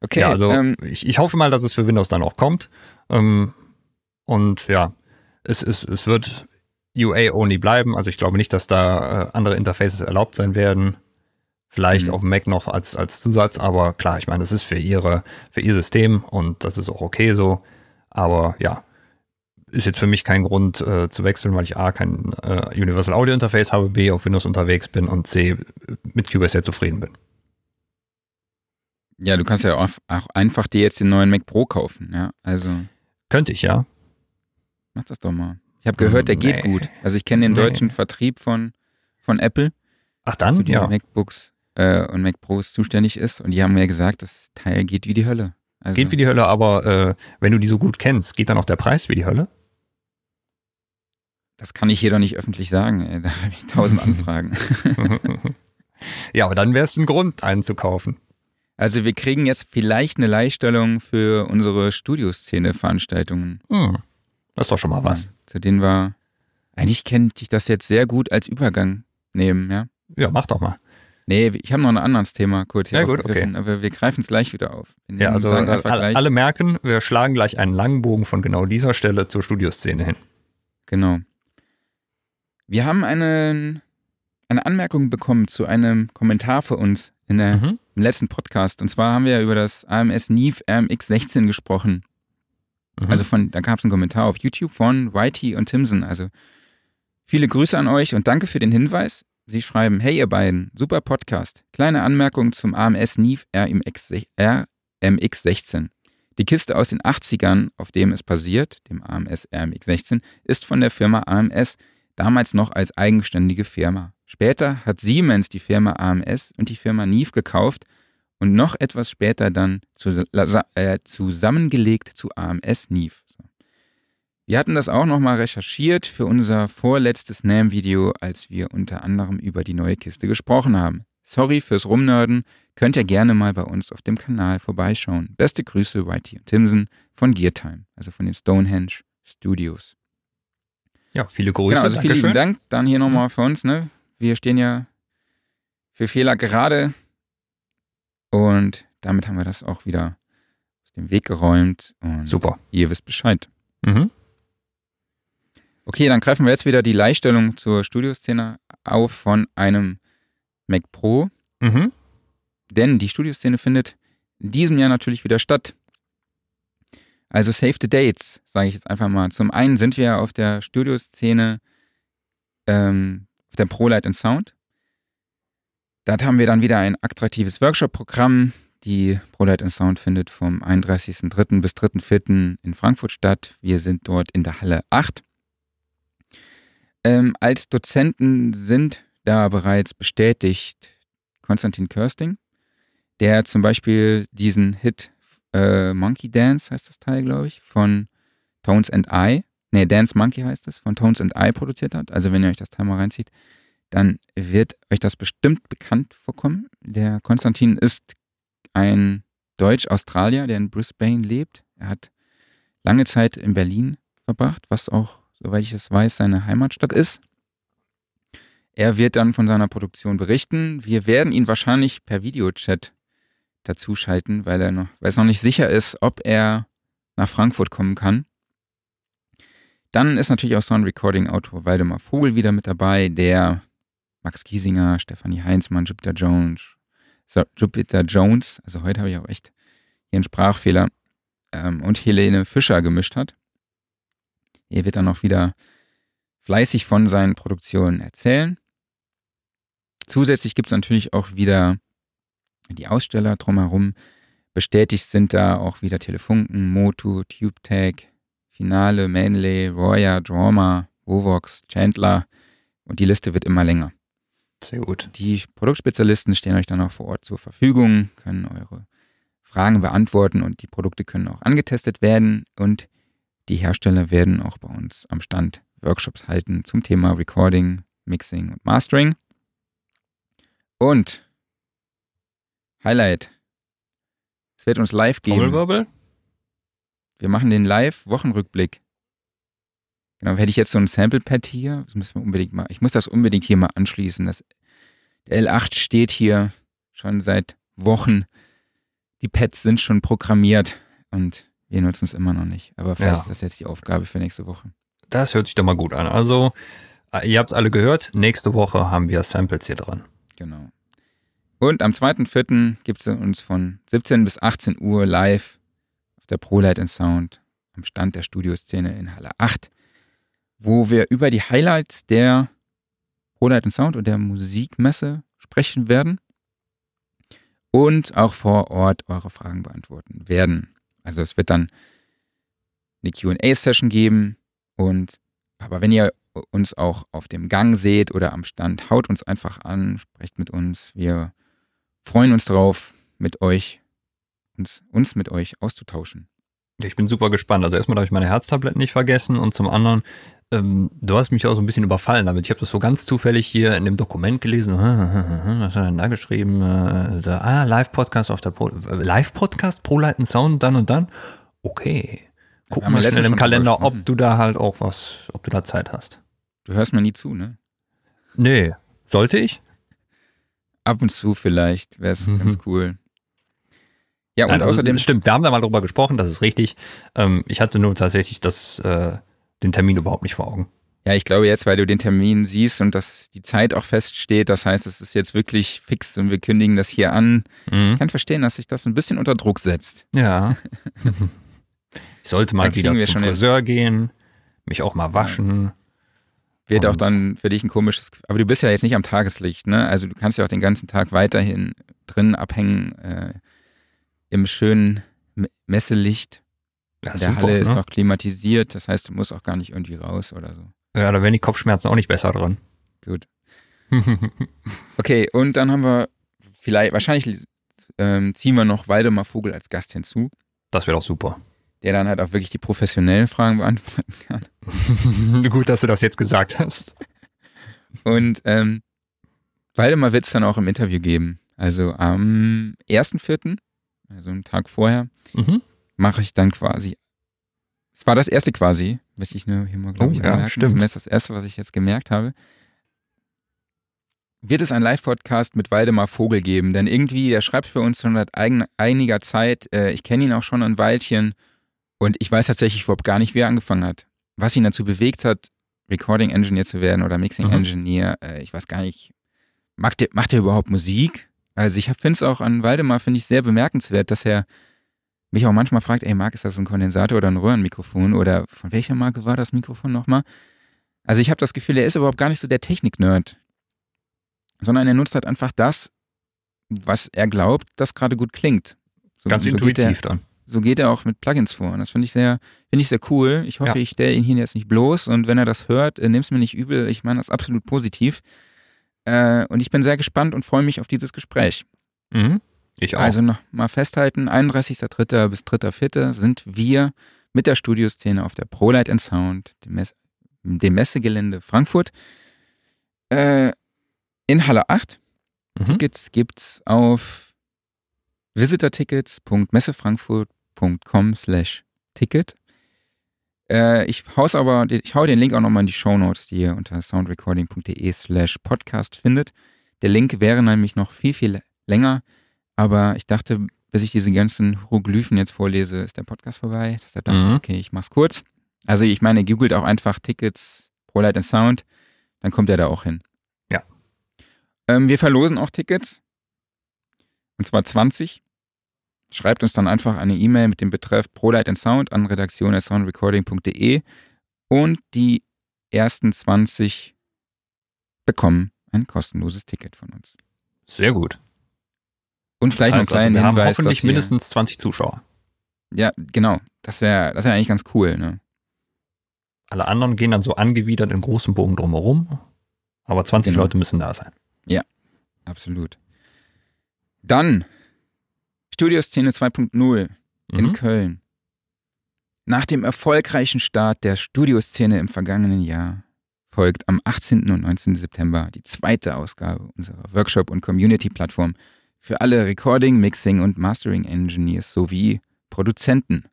okay. Ja, also ähm, ich, ich hoffe mal, dass es für Windows dann auch kommt. Ähm, und ja, es, es, es wird UA-only bleiben. Also ich glaube nicht, dass da äh, andere Interfaces erlaubt sein werden. Vielleicht mhm. auf Mac noch als, als Zusatz, aber klar, ich meine, das ist für ihre, für ihr System und das ist auch okay so. Aber ja, ist jetzt für mich kein Grund äh, zu wechseln, weil ich A, kein äh, Universal Audio Interface habe, B, auf Windows unterwegs bin und C, mit QS sehr zufrieden bin. Ja, du kannst ja auch, auch, einfach dir jetzt den neuen Mac Pro kaufen, ja, also. Könnte ich, ja. Mach das doch mal. Ich habe gehört, der nee. geht gut. Also ich kenne den nee. deutschen Vertrieb von, von Apple. Ach dann, für ja. MacBooks äh, und Mac Pros zuständig ist und die haben mir gesagt, das Teil geht wie die Hölle. Also geht wie die Hölle, aber äh, wenn du die so gut kennst, geht dann auch der Preis wie die Hölle? Das kann ich hier doch nicht öffentlich sagen. Ey. Da habe ich tausend Anfragen. ja, aber dann wäre es ein Grund, einen zu kaufen. Also wir kriegen jetzt vielleicht eine Leihstellung für unsere Studioszene-Veranstaltungen. Hm, das ist doch schon mal was. Ja, zu denen wir, eigentlich könnte ich das jetzt sehr gut als Übergang nehmen, ja? Ja, mach doch mal. Nee, ich habe noch ein anderes Thema kurz hier ja, gut, okay. aber wir greifen es gleich wieder auf. Ja, also alle, alle merken, wir schlagen gleich einen langen Bogen von genau dieser Stelle zur Studioszene hin. Genau. Wir haben eine, eine Anmerkung bekommen zu einem Kommentar für uns in der, mhm. im letzten Podcast. Und zwar haben wir über das AMS Neve RMX16 gesprochen. Mhm. Also von, da gab es einen Kommentar auf YouTube von Whitey und Timson. Also viele Grüße an euch und danke für den Hinweis. Sie schreiben, hey ihr beiden, super Podcast. Kleine Anmerkung zum AMS Neve RMX16. Die Kiste aus den 80ern, auf dem es basiert, dem AMS RMX16, ist von der Firma AMS damals noch als eigenständige Firma. Später hat Siemens die Firma AMS und die Firma Neve gekauft und noch etwas später dann äh, zusammengelegt zu AMS. So. Wir hatten das auch nochmal recherchiert für unser vorletztes NAM-Video, als wir unter anderem über die neue Kiste gesprochen haben. Sorry fürs Rumnörden, könnt ihr gerne mal bei uns auf dem Kanal vorbeischauen. Beste Grüße, Whitey und Timson von Geartime, also von den Stonehenge Studios. Ja, viele Grüße. Genau, also vielen Dank. Dann hier nochmal für uns. Ne? Wir stehen ja für Fehler gerade. Und damit haben wir das auch wieder aus dem Weg geräumt. Und Super. Ihr wisst Bescheid. Mhm. Okay, dann greifen wir jetzt wieder die Leihstellung zur Studioszene auf von einem Mac Pro. Mhm. Denn die Studioszene findet in diesem Jahr natürlich wieder statt. Also Save the Dates, sage ich jetzt einfach mal. Zum einen sind wir auf der Studioszene ähm, auf der ProLight and Sound. Dort haben wir dann wieder ein attraktives Workshop-Programm. Die ProLight and Sound findet vom 31.03. bis 3.04. in Frankfurt statt. Wir sind dort in der Halle 8. Ähm, als Dozenten sind da bereits bestätigt Konstantin Körsting, der zum Beispiel diesen Hit äh, Monkey Dance, heißt das Teil, glaube ich, von Tones and I, nee, Dance Monkey heißt es, von Tones and I produziert hat. Also wenn ihr euch das Teil mal reinzieht, dann wird euch das bestimmt bekannt vorkommen. Der Konstantin ist ein Deutsch-Australier, der in Brisbane lebt. Er hat lange Zeit in Berlin verbracht, was auch, soweit ich es weiß, seine Heimatstadt ist. Er wird dann von seiner Produktion berichten. Wir werden ihn wahrscheinlich per Videochat dazuschalten, weil er noch, weil es noch nicht sicher ist, ob er nach Frankfurt kommen kann. Dann ist natürlich auch Sound Recording Autor Waldemar Vogel wieder mit dabei, der Max Giesinger, Stefanie Heinzmann, Jupiter Jones, Jupiter Jones, also heute habe ich auch echt hier einen Sprachfehler, ähm, und Helene Fischer gemischt hat. Er wird dann auch wieder fleißig von seinen Produktionen erzählen. Zusätzlich gibt es natürlich auch wieder die Aussteller drumherum. Bestätigt sind da auch wieder Telefunken, Motu, TubeTag, Finale, Manley, Roya, Drama, Vovox, Chandler und die Liste wird immer länger. Sehr gut. Die Produktspezialisten stehen euch dann auch vor Ort zur Verfügung, können eure Fragen beantworten und die Produkte können auch angetestet werden und die Hersteller werden auch bei uns am Stand Workshops halten zum Thema Recording, Mixing und Mastering. Und Highlight. Es wird uns live geben. Trommelwirbel? Wir machen den Live-Wochenrückblick. Genau, hätte ich jetzt so ein Sample-Pad hier, das müssen wir unbedingt mal, ich muss das unbedingt hier mal anschließen. Das, der L8 steht hier schon seit Wochen. Die Pads sind schon programmiert und wir nutzen es immer noch nicht. Aber vielleicht ja. ist das jetzt die Aufgabe für nächste Woche. Das hört sich doch mal gut an. Also, äh, ihr habt es alle gehört, nächste Woche haben wir Samples hier dran. Genau. Und am 2.4. gibt es uns von 17 bis 18 Uhr live auf der ProLight Sound am Stand der Studioszene in Halle 8 wo wir über die Highlights der ProLight Sound und der Musikmesse sprechen werden und auch vor Ort eure Fragen beantworten werden. Also es wird dann eine QA-Session geben und aber wenn ihr uns auch auf dem Gang seht oder am Stand, haut uns einfach an, sprecht mit uns. Wir freuen uns drauf, mit euch uns, uns mit euch auszutauschen. Ich bin super gespannt. Also erstmal darf ich meine Herztabletten nicht vergessen und zum anderen ähm, du hast mich auch so ein bisschen überfallen damit. Ich habe das so ganz zufällig hier in dem Dokument gelesen. Was hat er denn da geschrieben? Äh, ah, Live-Podcast auf der Pro, Live-Podcast, Pro-Leiten Sound, dann und dann. Okay. Guck ja, mal schnell im Kalender, ob du da halt auch was, ob du da Zeit hast. Du hörst mir nie zu, ne? Nee. Sollte ich? Ab und zu vielleicht, wäre es mhm. ganz cool. Ja, und Nein, also, außerdem. Stimmt, wir haben da mal drüber gesprochen, das ist richtig. Ähm, ich hatte nur tatsächlich das äh, den Termin überhaupt nicht vor Augen. Ja, ich glaube jetzt, weil du den Termin siehst und dass die Zeit auch feststeht, das heißt, es ist jetzt wirklich fix und wir kündigen das hier an. Mhm. Ich kann verstehen, dass sich das ein bisschen unter Druck setzt. Ja. ich sollte mal wieder zum Friseur gehen, mich auch mal waschen. Wird auch dann für dich ein komisches, aber du bist ja jetzt nicht am Tageslicht, ne? Also du kannst ja auch den ganzen Tag weiterhin drin abhängen, äh, im schönen Messelicht. Ja, der super, Halle ne? ist doch klimatisiert, das heißt, du musst auch gar nicht irgendwie raus oder so. Ja, da wären die Kopfschmerzen auch nicht besser dran. Gut. okay, und dann haben wir vielleicht, wahrscheinlich ähm, ziehen wir noch Waldemar Vogel als Gast hinzu. Das wäre doch super. Der dann halt auch wirklich die professionellen Fragen beantworten kann. Gut, dass du das jetzt gesagt hast. Und ähm, Waldemar wird es dann auch im Interview geben. Also am 1.4., also einen Tag vorher, mhm mache ich dann quasi. Es war das erste quasi, was ich nur hier mal, glaube oh, ich, ja, stimmt. Zumindest das erste, was ich jetzt gemerkt habe. Wird es einen Live-Podcast mit Waldemar Vogel geben? Denn irgendwie, der schreibt für uns schon seit einiger Zeit. Äh, ich kenne ihn auch schon ein Weilchen und ich weiß tatsächlich überhaupt gar nicht, wie er angefangen hat. Was ihn dazu bewegt hat, Recording Engineer zu werden oder Mixing mhm. Engineer. Äh, ich weiß gar nicht. Macht er, macht er überhaupt Musik? Also ich finde es auch an Waldemar, finde ich sehr bemerkenswert, dass er mich auch manchmal fragt, ey Marc, ist das ein Kondensator oder ein Röhrenmikrofon oder von welcher Marke war das Mikrofon nochmal? Also ich habe das Gefühl, er ist überhaupt gar nicht so der Technik-Nerd, sondern er nutzt halt einfach das, was er glaubt, das gerade gut klingt. So, Ganz so intuitiv er, dann. So geht er auch mit Plugins vor. Und das finde ich sehr, finde ich sehr cool. Ich hoffe, ja. ich stelle ihn hier jetzt nicht bloß und wenn er das hört, äh, nimm es mir nicht übel. Ich meine das absolut positiv. Äh, und ich bin sehr gespannt und freue mich auf dieses Gespräch. Mhm. Ich auch. Also noch mal festhalten, 31.03. bis 3.04. sind wir mit der Studioszene auf der ProLight and Sound, dem, Mess dem Messegelände Frankfurt, äh, in Halle 8. Mhm. Tickets gibt's auf visitortickets.messefrankfurt.com slash ticket. Äh, ich hau's aber, ich hau den Link auch nochmal in die Show Notes, die ihr unter soundrecording.de slash podcast findet. Der Link wäre nämlich noch viel, viel länger, aber ich dachte, bis ich diese ganzen Hieroglyphen jetzt vorlese, ist der Podcast vorbei. Deshalb dachte ich, Mhm. okay, ich mach's kurz. Also ich meine, googelt auch einfach Tickets Pro Light and Sound, dann kommt er da auch hin. Ja. Ähm, wir verlosen auch Tickets. Und zwar 20. Schreibt uns dann einfach eine E-Mail mit dem Betreff Pro Light and Sound an redaktion.soundrecording.de und die ersten 20 bekommen ein kostenloses Ticket von uns. Sehr gut. Und vielleicht das heißt, noch einen kleinen also, wir haben Hinweis, hoffentlich dass wir, mindestens 20 Zuschauer. Ja, genau. Das wäre das wär eigentlich ganz cool. Ne? Alle anderen gehen dann so angewidert in großen Bogen drumherum. Aber 20 Genau. Leute müssen da sein. Absolut. Dann Studioszene 2.0 in Mhm. Köln. Nach dem erfolgreichen Start der Studioszene im vergangenen Jahr folgt am 18. und 19. September die zweite Ausgabe unserer Workshop- und Community-Plattform für alle Recording, Mixing und Mastering Engineers sowie Produzenten.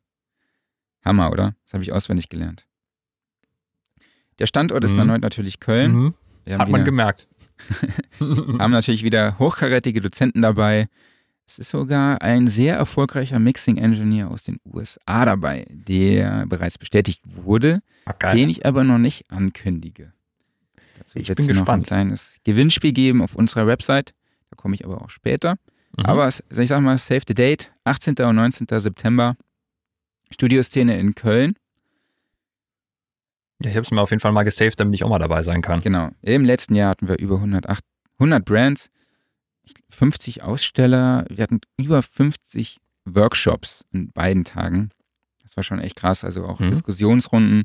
Hammer, oder? Das habe ich auswendig gelernt. Der Standort ist Mhm. erneut natürlich Köln. Mhm. Hat man wieder- gemerkt. haben natürlich wieder hochkarätige Dozenten dabei. Es ist sogar ein sehr erfolgreicher Mixing-Engineer aus den USA dabei, der bereits bestätigt wurde, geil. den ich aber noch nicht ankündige. Dazu Ich bin noch ein gespannt. kleines Gewinnspiel geben auf unserer Website. Da komme ich aber auch später. Mhm. Aber es- ich sag mal, save the date, 18. und 19. September, Studioszene in Köln. Ja, ich habe es mir auf jeden Fall mal gesaved, damit ich auch mal dabei sein kann. Genau. Im letzten Jahr hatten wir über 108, 100 Brands, 50 Aussteller, wir hatten über 50 Workshops in beiden Tagen. Das war schon echt krass. Also auch Mhm. Diskussionsrunden.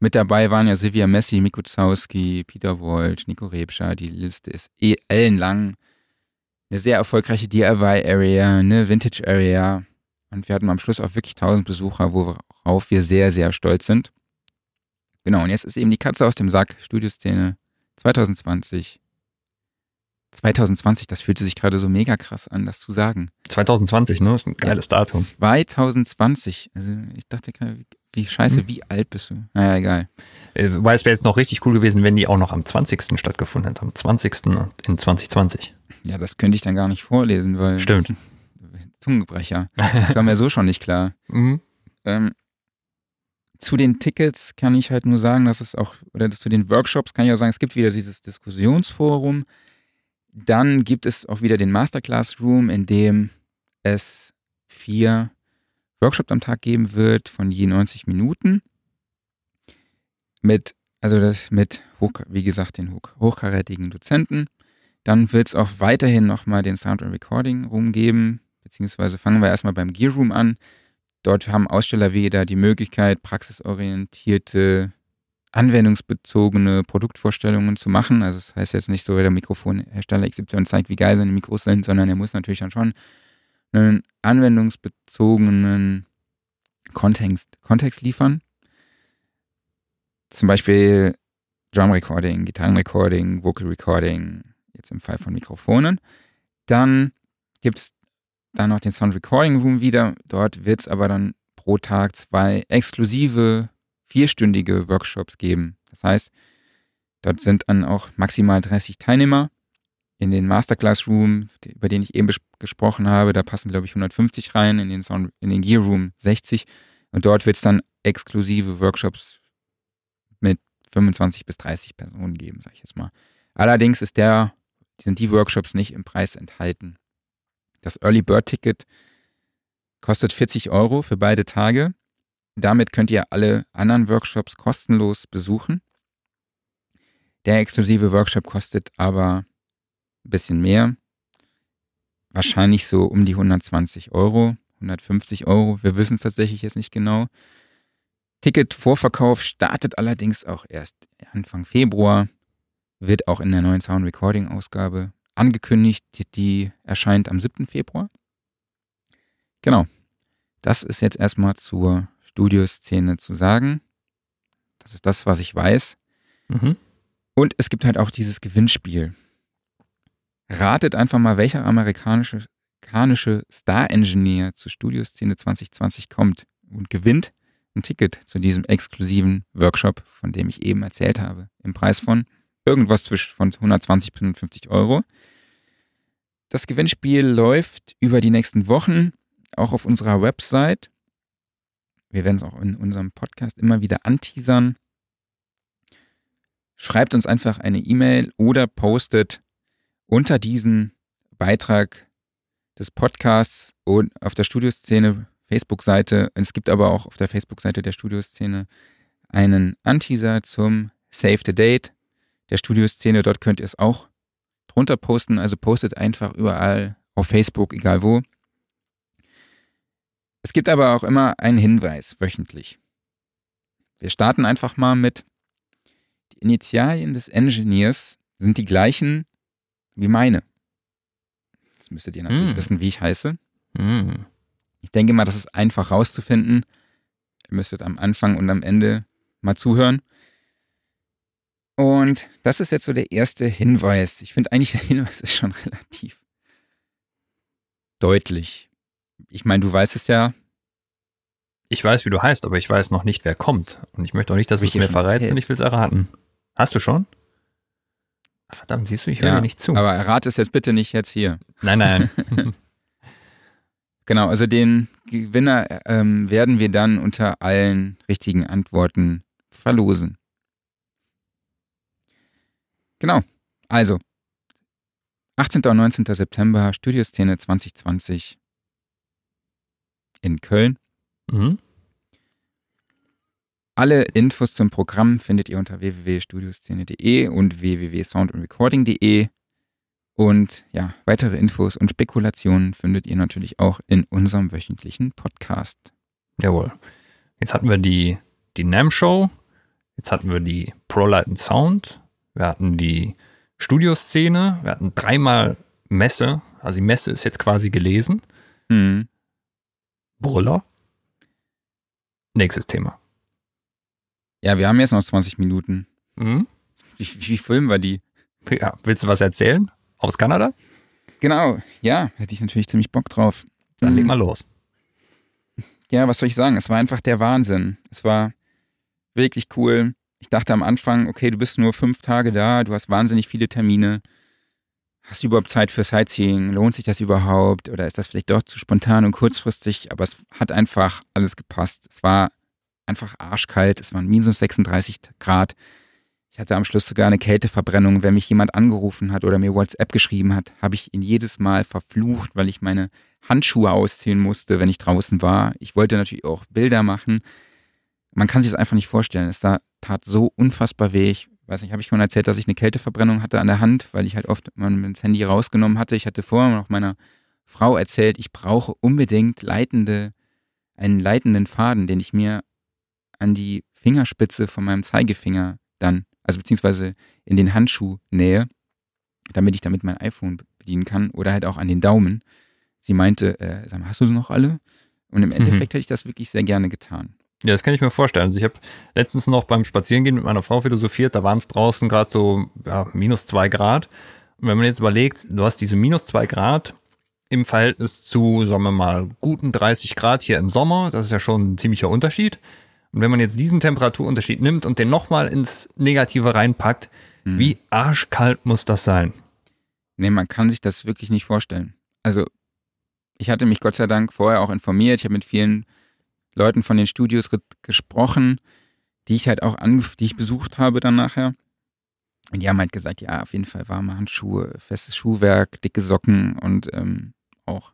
Mit dabei waren ja Silvia Messi, Miko Zauski, Peter Wolsch, Nico Rebscher. Die Liste ist eh ellenlang. Eine sehr erfolgreiche DIY-Area, eine Vintage-Area. Und wir hatten am Schluss auch wirklich 1000 Besucher, worauf wir sehr, sehr stolz sind. Genau, und jetzt ist eben die Katze aus dem Sack. Studioszene 2020. 2020, das fühlte sich gerade so mega krass an, das zu sagen. 2020, ne? Ist ein geiles Datum. 2020. Also ich dachte gerade, wie, scheiße, Mhm. wie alt bist du? Naja, egal. Äh, Wobei es wäre jetzt noch richtig cool gewesen, wenn die auch noch am 20. stattgefunden hätte. Am 20. in 2020. Ja, das könnte ich dann gar nicht vorlesen, weil Stimmt. Zungenbrecher. Das kam mir so schon nicht klar. Mhm. Ähm, zu den Tickets kann ich halt nur sagen, dass es auch, oder zu den Workshops kann ich auch sagen, es gibt wieder dieses Diskussionsforum. Dann gibt es auch wieder den Masterclass Room, in dem es vier Workshops am Tag geben wird von je 90 Minuten. Mit, also das mit, hoch, wie gesagt, den hoch, hochkarätigen Dozenten. Dann wird es auch weiterhin nochmal den Sound and Recording Room geben, beziehungsweise fangen wir erstmal beim Gear Room an. Dort haben Aussteller wieder die Möglichkeit, praxisorientierte, anwendungsbezogene Produktvorstellungen zu machen. Also das heißt jetzt nicht so, der Mikrofonhersteller XY zeigt, wie geil seine Mikros sind, sondern er muss natürlich dann schon einen anwendungsbezogenen Kontext, Kontext liefern. Zum Beispiel Drum Recording, Gitarrenrecording, Vocal Recording, jetzt im Fall von Mikrofonen. Dann gibt es dann noch den Sound Recording Room wieder. Dort wird es aber dann pro Tag zwei exklusive vierstündige Workshops geben. Das heißt, dort sind dann auch maximal 30 Teilnehmer. In den Masterclass Room, über den ich eben gesprochen habe, da passen, glaube ich, 150 rein, in den, Sound, in den Gear Room 60. Und dort wird es dann exklusive Workshops mit 25 bis 30 Personen geben, sage ich jetzt mal. Allerdings ist der, sind die Workshops nicht im Preis enthalten. Das Early Bird Ticket kostet 40 Euro für beide Tage. Damit könnt ihr alle anderen Workshops kostenlos besuchen. Der exklusive Workshop kostet aber ein bisschen mehr. Wahrscheinlich so um die 120 Euro, 150 Euro. Wir wissen es tatsächlich jetzt nicht genau. Ticket-Vorverkauf startet allerdings auch erst Anfang Februar. wird auch in der neuen Sound Recording Ausgabe angekündigt. Die erscheint am 7. Februar. Genau. Das ist jetzt erstmal zur Studioszene zu sagen. Das ist das, was ich weiß. Mhm. Und es gibt halt auch dieses Gewinnspiel. Ratet einfach mal, welcher amerikanische, amerikanische Star-Engineer zur Studioszene 2020 kommt und gewinnt ein Ticket zu diesem exklusiven Workshop, von dem ich eben erzählt habe, im Preis von irgendwas zwischen von 120 bis 150 Euro. Das Gewinnspiel läuft über die nächsten Wochen auch auf unserer Website. Wir werden es auch in unserem Podcast immer wieder anteasern. Schreibt uns einfach eine E-Mail oder postet unter diesen Beitrag des Podcasts und auf der Studioszene Facebook-Seite. Es gibt aber auch auf der Facebook-Seite der Studioszene einen Anteaser zum Save the Date der Studioszene. Dort könnt ihr es auch drunter posten. Also postet einfach überall auf Facebook, egal wo. Es gibt aber auch immer einen Hinweis wöchentlich. Wir starten einfach mal mit, die Initialien des Engineers sind die gleichen wie meine. Jetzt müsstet ihr natürlich Mm. wissen, wie ich heiße. Mhm. Ich denke mal, das ist einfach rauszufinden. Ihr müsstet am Anfang und am Ende mal zuhören. Und das ist jetzt so der erste Hinweis. Ich finde eigentlich, der Hinweis ist schon relativ deutlich. Ich meine, du weißt es ja. Ich weiß, wie du heißt, aber ich weiß noch nicht, wer kommt. Und ich möchte auch nicht, dass du ich es mir verrätst und ich will es erraten. Hast du schon? Verdammt, siehst du, ich höre ja dir nicht zu. Aber errate es jetzt bitte nicht jetzt hier. nein, nein. Genau, also den Gewinner ähm, werden wir dann unter allen richtigen Antworten verlosen. Genau, also 18. und 19. September Studioszene 2020 in Köln. mhm. Alle Infos zum Programm findet ihr unter www.studioszene.de und www.soundandrecording.de. Und ja, weitere Infos und Spekulationen findet ihr natürlich auch in unserem wöchentlichen Podcast. Jawohl. Jetzt hatten wir die, die NAM-Show. Jetzt hatten wir die ProLight and Sound. Wir hatten die Studioszene. Wir hatten dreimal Messe. Also die Messe ist jetzt quasi gelesen. Hm. Brüller. Nächstes Thema. Ja, wir haben jetzt noch 20 Minuten. Mhm. Wie, wie filmen wir die? Ja, willst du was erzählen? Aus Kanada? Genau, ja, hätte ich natürlich ziemlich Bock drauf. Dann leg Hm. mal los. Ja, was soll ich sagen? Es war einfach der Wahnsinn. Es war wirklich cool. Ich dachte am Anfang, okay, du bist nur fünf Tage da, du hast wahnsinnig viele Termine. Hast du überhaupt Zeit für Sightseeing? Lohnt sich das überhaupt? Oder ist das vielleicht doch zu spontan und kurzfristig? Aber es hat einfach alles gepasst. Es war einfach arschkalt. Es waren minus 36 Grad. Ich hatte am Schluss sogar eine Kälteverbrennung. Wenn mich jemand angerufen hat oder mir WhatsApp geschrieben hat, habe ich ihn jedes Mal verflucht, weil ich meine Handschuhe ausziehen musste, wenn ich draußen war. Ich wollte natürlich auch Bilder machen. Man kann sich das einfach nicht vorstellen. Es tat so unfassbar weh. Ich weiß nicht, habe ich schon erzählt, dass ich eine Kälteverbrennung hatte an der Hand, weil ich halt oft mein das Handy rausgenommen hatte. Ich hatte vorher noch meiner Frau erzählt, ich brauche unbedingt leitende, einen leitenden Faden, den ich mir an die Fingerspitze von meinem Zeigefinger dann, also beziehungsweise in den Handschuh nähe, damit ich damit mein iPhone bedienen kann oder halt auch an den Daumen. Sie meinte, äh, sag mal, hast du sie noch alle? Und im Endeffekt hätte ich das wirklich sehr gerne getan. Ja, das kann ich mir vorstellen. Also ich habe letztens noch beim Spazierengehen mit meiner Frau philosophiert, da waren es draußen gerade so ja, minus zwei Grad. Und wenn man jetzt überlegt, du hast diese minus zwei Grad im Verhältnis zu, sagen wir mal, guten 30 Grad hier im Sommer, das ist ja schon ein ziemlicher Unterschied. Und wenn man jetzt diesen Temperaturunterschied nimmt und den nochmal ins Negative reinpackt, Mhm. wie arschkalt muss das sein? Nee, man kann sich das wirklich nicht vorstellen. Also, ich hatte mich Gott sei Dank vorher auch informiert. Ich habe mit vielen Leuten von den Studios ge gesprochen, die ich halt auch die ich besucht habe dann nachher. Und die haben halt gesagt, ja, auf jeden Fall warme Handschuhe, festes Schuhwerk, dicke Socken und ähm, auch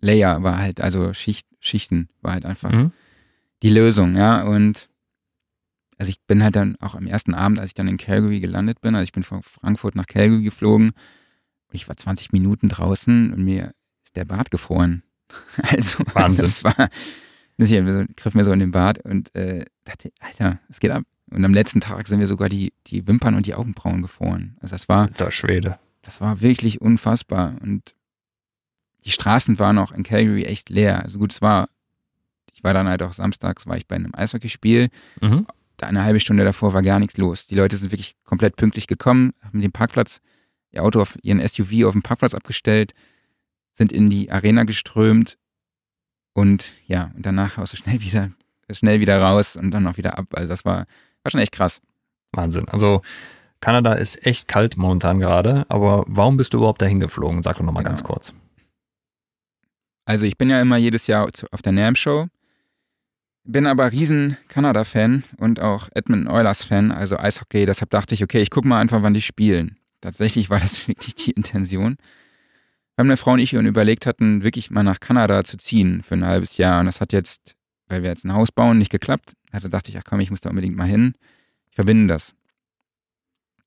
Layer war halt, also Schicht, Schichten war halt einfach Mhm. die Lösung, ja. Und also ich bin halt dann auch am ersten Abend, als ich dann in Calgary gelandet bin, also ich bin von Frankfurt nach Calgary geflogen und ich war 20 Minuten draußen und mir ist der Bart gefroren. Also Wahnsinn. das war, ich so, griff mir so in den Bart und äh, dachte, Alter, es geht ab. Und am letzten Tag sind wir sogar die, die Wimpern und die Augenbrauen gefroren. Also das war. Der Schwede. Das war wirklich unfassbar. Und die Straßen waren auch in Calgary echt leer. Also gut, es war, ich war dann halt auch samstags, war ich bei einem Eishockeyspiel. Mhm. Da eine halbe Stunde davor war gar nichts los. Die Leute sind wirklich komplett pünktlich gekommen, haben den Parkplatz, ihr Auto auf ihren SUV auf dem Parkplatz abgestellt, sind in die Arena geströmt und ja, und danach auch so schnell wieder, schnell wieder raus und dann auch wieder ab. Also das war, war schon echt krass. Wahnsinn. Also Kanada ist echt kalt momentan gerade, aber warum bist du überhaupt dahin geflogen? Sag doch nochmal genau. ganz kurz. Also ich bin ja immer jedes Jahr auf der NAM Show, bin aber riesen Kanada-Fan und auch Edmonton Oilers-Fan, also Eishockey. Deshalb dachte ich, okay, ich gucke mal einfach, wann die spielen. Tatsächlich war das wirklich die Intention. Weil meine Frau und ich überlegt hatten, wirklich mal nach Kanada zu ziehen für ein halbes Jahr. Und das hat jetzt, weil wir jetzt ein Haus bauen, nicht geklappt. Also dachte ich, ach komm, ich muss da unbedingt mal hin. Ich verbinde das.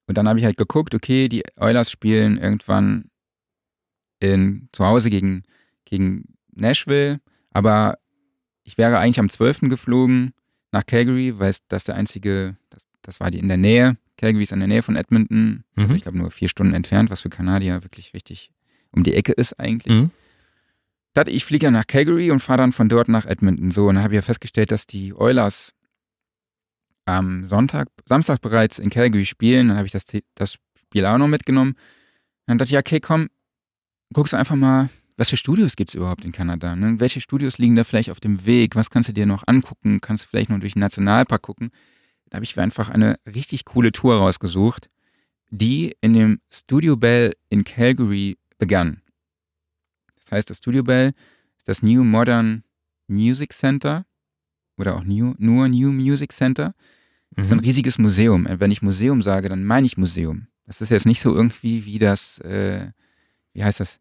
Und dann habe ich halt geguckt, okay, die Oilers spielen irgendwann in, zu Hause gegen gegen Nashville, aber ich wäre eigentlich am 12. geflogen nach Calgary, weil das der einzige, das, das war die in der Nähe. Calgary ist in der Nähe von Edmonton, also mhm. also ich glaube nur vier Stunden entfernt, was für Kanadier wirklich richtig um die Ecke ist eigentlich. Mhm. Dachte ich, fliege ja nach Calgary und fahre dann von dort nach Edmonton. So, und dann habe ich ja festgestellt, dass die Oilers am Sonntag, Samstag bereits in Calgary spielen. Dann habe ich das, das Spiel auch noch mitgenommen. dann dachte ich, okay, komm, guckst du einfach mal, was für Studios gibt es überhaupt in Kanada? Ne? Welche Studios liegen da vielleicht auf dem Weg? Was kannst du dir noch angucken? Kannst du vielleicht noch durch den Nationalpark gucken? Da habe ich mir einfach eine richtig coole Tour rausgesucht, die in dem Studio Bell in Calgary begann. Das heißt, das Studio Bell ist das New Modern Music Center oder auch New, nur New Music Center. Das ist ein mhm. riesiges Museum. Wenn ich Museum sage, dann meine ich Museum. Das ist jetzt nicht so irgendwie wie das, äh, wie heißt das,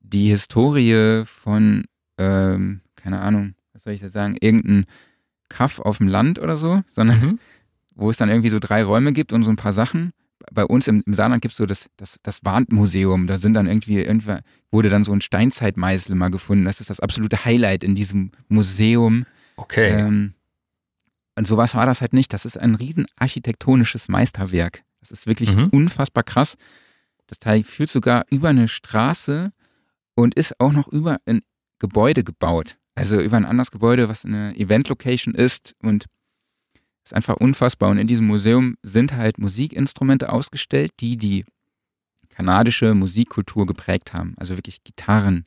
die Historie von, ähm, keine Ahnung, was soll ich da sagen, irgendein Kaff auf dem Land oder so, sondern mhm. wo es dann irgendwie so drei Räume gibt und so ein paar Sachen. Bei uns im, im Saarland gibt es so das, das, das Warnmuseum. Da sind dann irgendwie, irgendwann wurde dann so ein Steinzeitmeißel mal gefunden. Das ist das absolute Highlight in diesem Museum. Okay. Ähm, und sowas war das halt nicht. Das ist ein riesen architektonisches Meisterwerk. Das ist wirklich mhm. unfassbar krass. Das Teil führt sogar über eine Straße und ist auch noch über ein Gebäude gebaut. Also über ein anderes Gebäude, was eine Event-Location ist und ist einfach unfassbar. Und in diesem Museum sind halt Musikinstrumente ausgestellt, die die kanadische Musikkultur geprägt haben. Also wirklich Gitarren,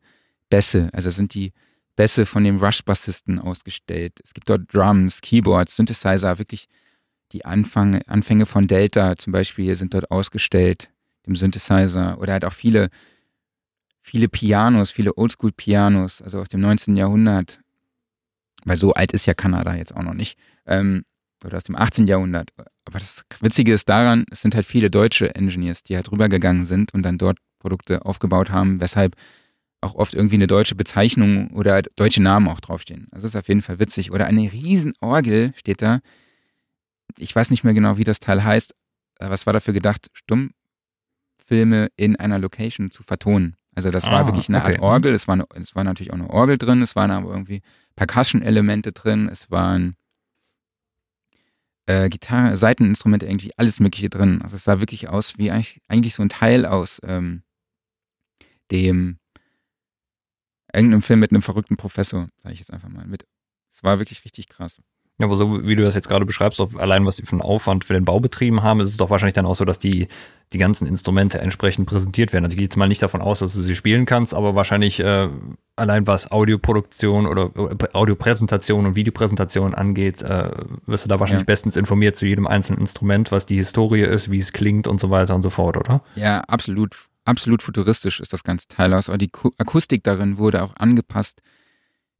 Bässe. Also sind die Bässe von dem Rush-Bassisten ausgestellt. Es gibt dort Drums, Keyboards, Synthesizer, wirklich die Anfang, Anfänge von Delta zum Beispiel sind dort ausgestellt, dem Synthesizer. Oder halt auch viele viele Pianos, viele Oldschool-Pianos, also aus dem 19. Jahrhundert, weil so alt ist ja Kanada jetzt auch noch nicht, ähm, oder aus dem 18. Jahrhundert. Aber das Witzige ist daran, es sind halt viele deutsche Engineers, die halt rübergegangen sind und dann dort Produkte aufgebaut haben, weshalb auch oft irgendwie eine deutsche Bezeichnung oder halt deutsche Namen auch draufstehen. Also das ist auf jeden Fall witzig. Oder eine Riesenorgel steht da. Ich weiß nicht mehr genau, wie das Teil heißt. Was war dafür gedacht, Stummfilme in einer Location zu vertonen? Also das ah, war wirklich eine okay. Art Orgel. Es war, eine, es war natürlich auch eine Orgel drin, es waren aber irgendwie Percussion-Elemente drin, es waren äh, Gitarre, Seiteninstrumente, irgendwie alles Mögliche drin. Also es sah wirklich aus wie eigentlich, eigentlich so ein Teil aus ähm, dem irgendeinem Film mit einem verrückten Professor, sage ich jetzt einfach mal mit. Es war wirklich richtig krass. Ja, aber so wie du das jetzt gerade beschreibst, allein was sie für einen Aufwand für den Bau betrieben haben, ist es doch wahrscheinlich dann auch so, dass die, die ganzen Instrumente entsprechend präsentiert werden. Also ich gehe jetzt mal nicht davon aus, dass du sie spielen kannst, aber wahrscheinlich äh, allein was Audioproduktion oder äh, Audiopräsentation und Videopräsentation angeht, äh, wirst du da wahrscheinlich ja. bestens informiert zu jedem einzelnen Instrument, was die Historie ist, wie es klingt und so weiter und so fort, oder? Ja, absolut. Absolut futuristisch ist das ganze Teil aus. Aber die Akustik darin wurde auch angepasst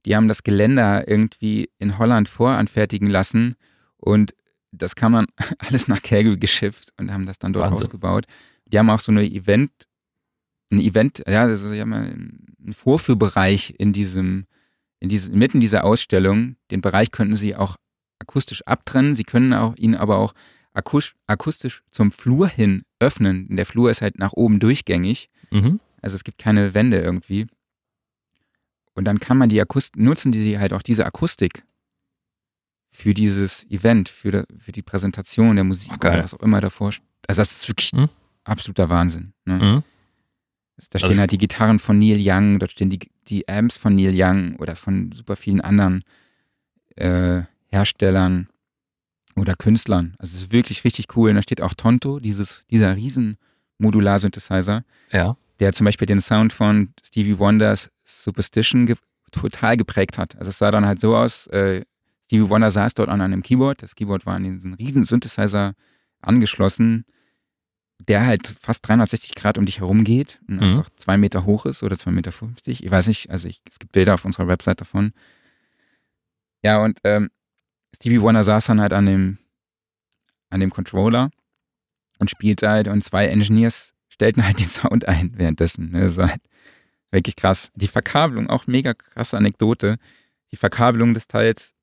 die haben das Geländer irgendwie in Holland voranfertigen lassen und das kann man alles nach Calgary geschifft und haben das dann dort Wahnsinn. ausgebaut. Die haben auch so eine Event, ein Event, ja, also die haben einen Vorführbereich in diesem, in diesem, mitten dieser Ausstellung. Den Bereich könnten sie auch akustisch abtrennen. Sie können auch ihn aber auch akustisch zum Flur hin öffnen. Der Flur ist halt nach oben durchgängig. Mhm. Also es gibt keine Wände irgendwie. Und dann kann man die Akustik, nutzen die halt auch diese Akustik für dieses Event, für, de, für die Präsentation der Musik Ach, oder was auch immer davor. Also das ist wirklich Mhm. absoluter Wahnsinn. Ne? Mhm. Da stehen Also- halt die Gitarren von Neil Young, dort stehen die, die Amps von Neil Young oder von super vielen anderen äh, Herstellern oder Künstlern. Also es ist wirklich richtig cool. Und da steht auch Tonto, dieses, dieser riesen Modular-Synthesizer, Ja. der zum Beispiel den Sound von Stevie Wonders Superstition ge total geprägt hat. Also es sah dann halt so aus, äh, Stevie Wonder saß dort an einem Keyboard, das Keyboard war an diesen riesen Synthesizer angeschlossen, der halt fast 360 Grad um dich herum geht und Mhm. einfach zwei Meter hoch ist oder zwei Meter. fünfzig. Ich weiß nicht, also ich, es gibt Bilder auf unserer Website davon. Ja, und ähm, Stevie Wonder saß dann halt an dem, an dem Controller und spielte halt und zwei Engineers stellten halt den Sound ein währenddessen. Ne? Das war halt wirklich krass. Die Verkabelung, auch mega krasse Anekdote. Die Verkabelung des Teils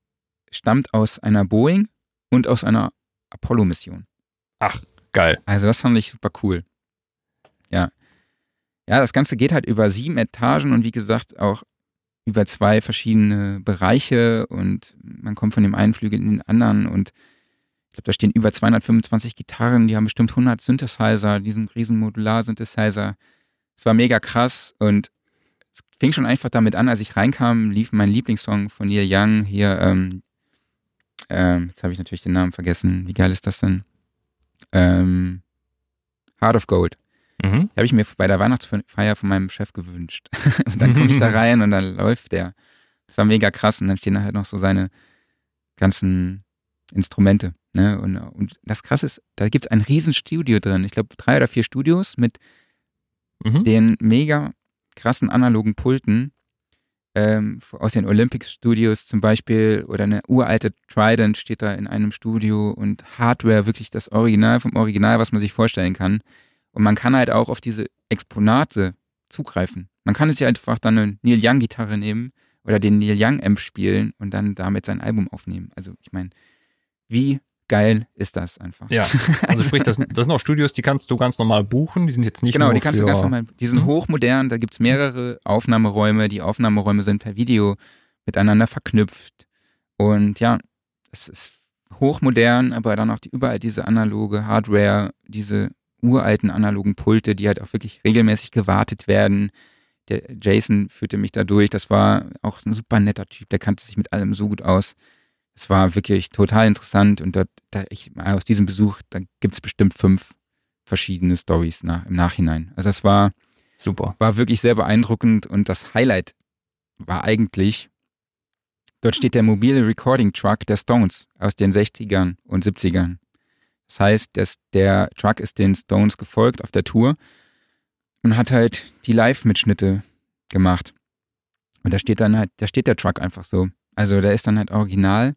stammt aus einer Boeing und aus einer Apollo-Mission. Ach, geil. Also das fand ich super cool. Ja. Ja, das Ganze geht halt über sieben Etagen und wie gesagt auch über zwei verschiedene Bereiche und man kommt von dem einen Flügel in den anderen und ich glaube, da stehen über 225 Gitarren, die haben bestimmt 100 Synthesizer, diesen riesen Modular-Synthesizer. Es war mega krass und fing schon einfach damit an, als ich reinkam, lief mein Lieblingssong von Neil Young hier, ähm, ähm, jetzt habe ich natürlich den Namen vergessen, wie geil ist das denn? Ähm, Heart of Gold. Mhm. Habe ich mir bei der Weihnachtsfeier von meinem Chef gewünscht. und dann komme ich da rein und dann läuft der. Das war mega krass. Und dann stehen da halt noch so seine ganzen Instrumente. Ne? Und, und das Krasse ist, da gibt es ein riesen Studio drin. Ich glaube, drei oder vier Studios mit Mhm. den mega krassen analogen Pulten ähm, aus den Olympic Studios zum Beispiel oder eine uralte Trident steht da in einem Studio und Hardware wirklich das Original vom Original, was man sich vorstellen kann. Und man kann halt auch auf diese Exponate zugreifen. Man kann es ja einfach dann eine Neil Young Gitarre nehmen oder den Neil Young Amp spielen und dann damit sein Album aufnehmen. Also ich meine, wie geil ist das einfach? Ja, also sprich, das, das sind auch Studios, die kannst du ganz normal buchen. Die sind jetzt nicht Genau, die kannst für, du ganz normal. Die sind Mhm. hochmodern, da gibt es mehrere Aufnahmeräume. Die Aufnahmeräume sind per Video miteinander verknüpft. Und ja, es ist hochmodern, aber dann auch die, überall diese analoge Hardware, diese uralten analogen Pulte, die halt auch wirklich regelmäßig gewartet werden. Der Jason führte mich da durch. Das war auch ein super netter Typ, der kannte sich mit allem so gut aus. Es war wirklich total interessant und da, da ich, aus diesem Besuch, da gibt es bestimmt fünf verschiedene Stories nach, im Nachhinein. Also es war, Super. war wirklich sehr beeindruckend und das Highlight war eigentlich, dort steht der mobile Recording Truck der Stones aus den 60ern und 70ern. Das heißt, das, der Truck ist den Stones gefolgt auf der Tour und hat halt die Live-Mitschnitte gemacht. Und da steht dann halt, da steht der Truck einfach so. Also der ist dann halt original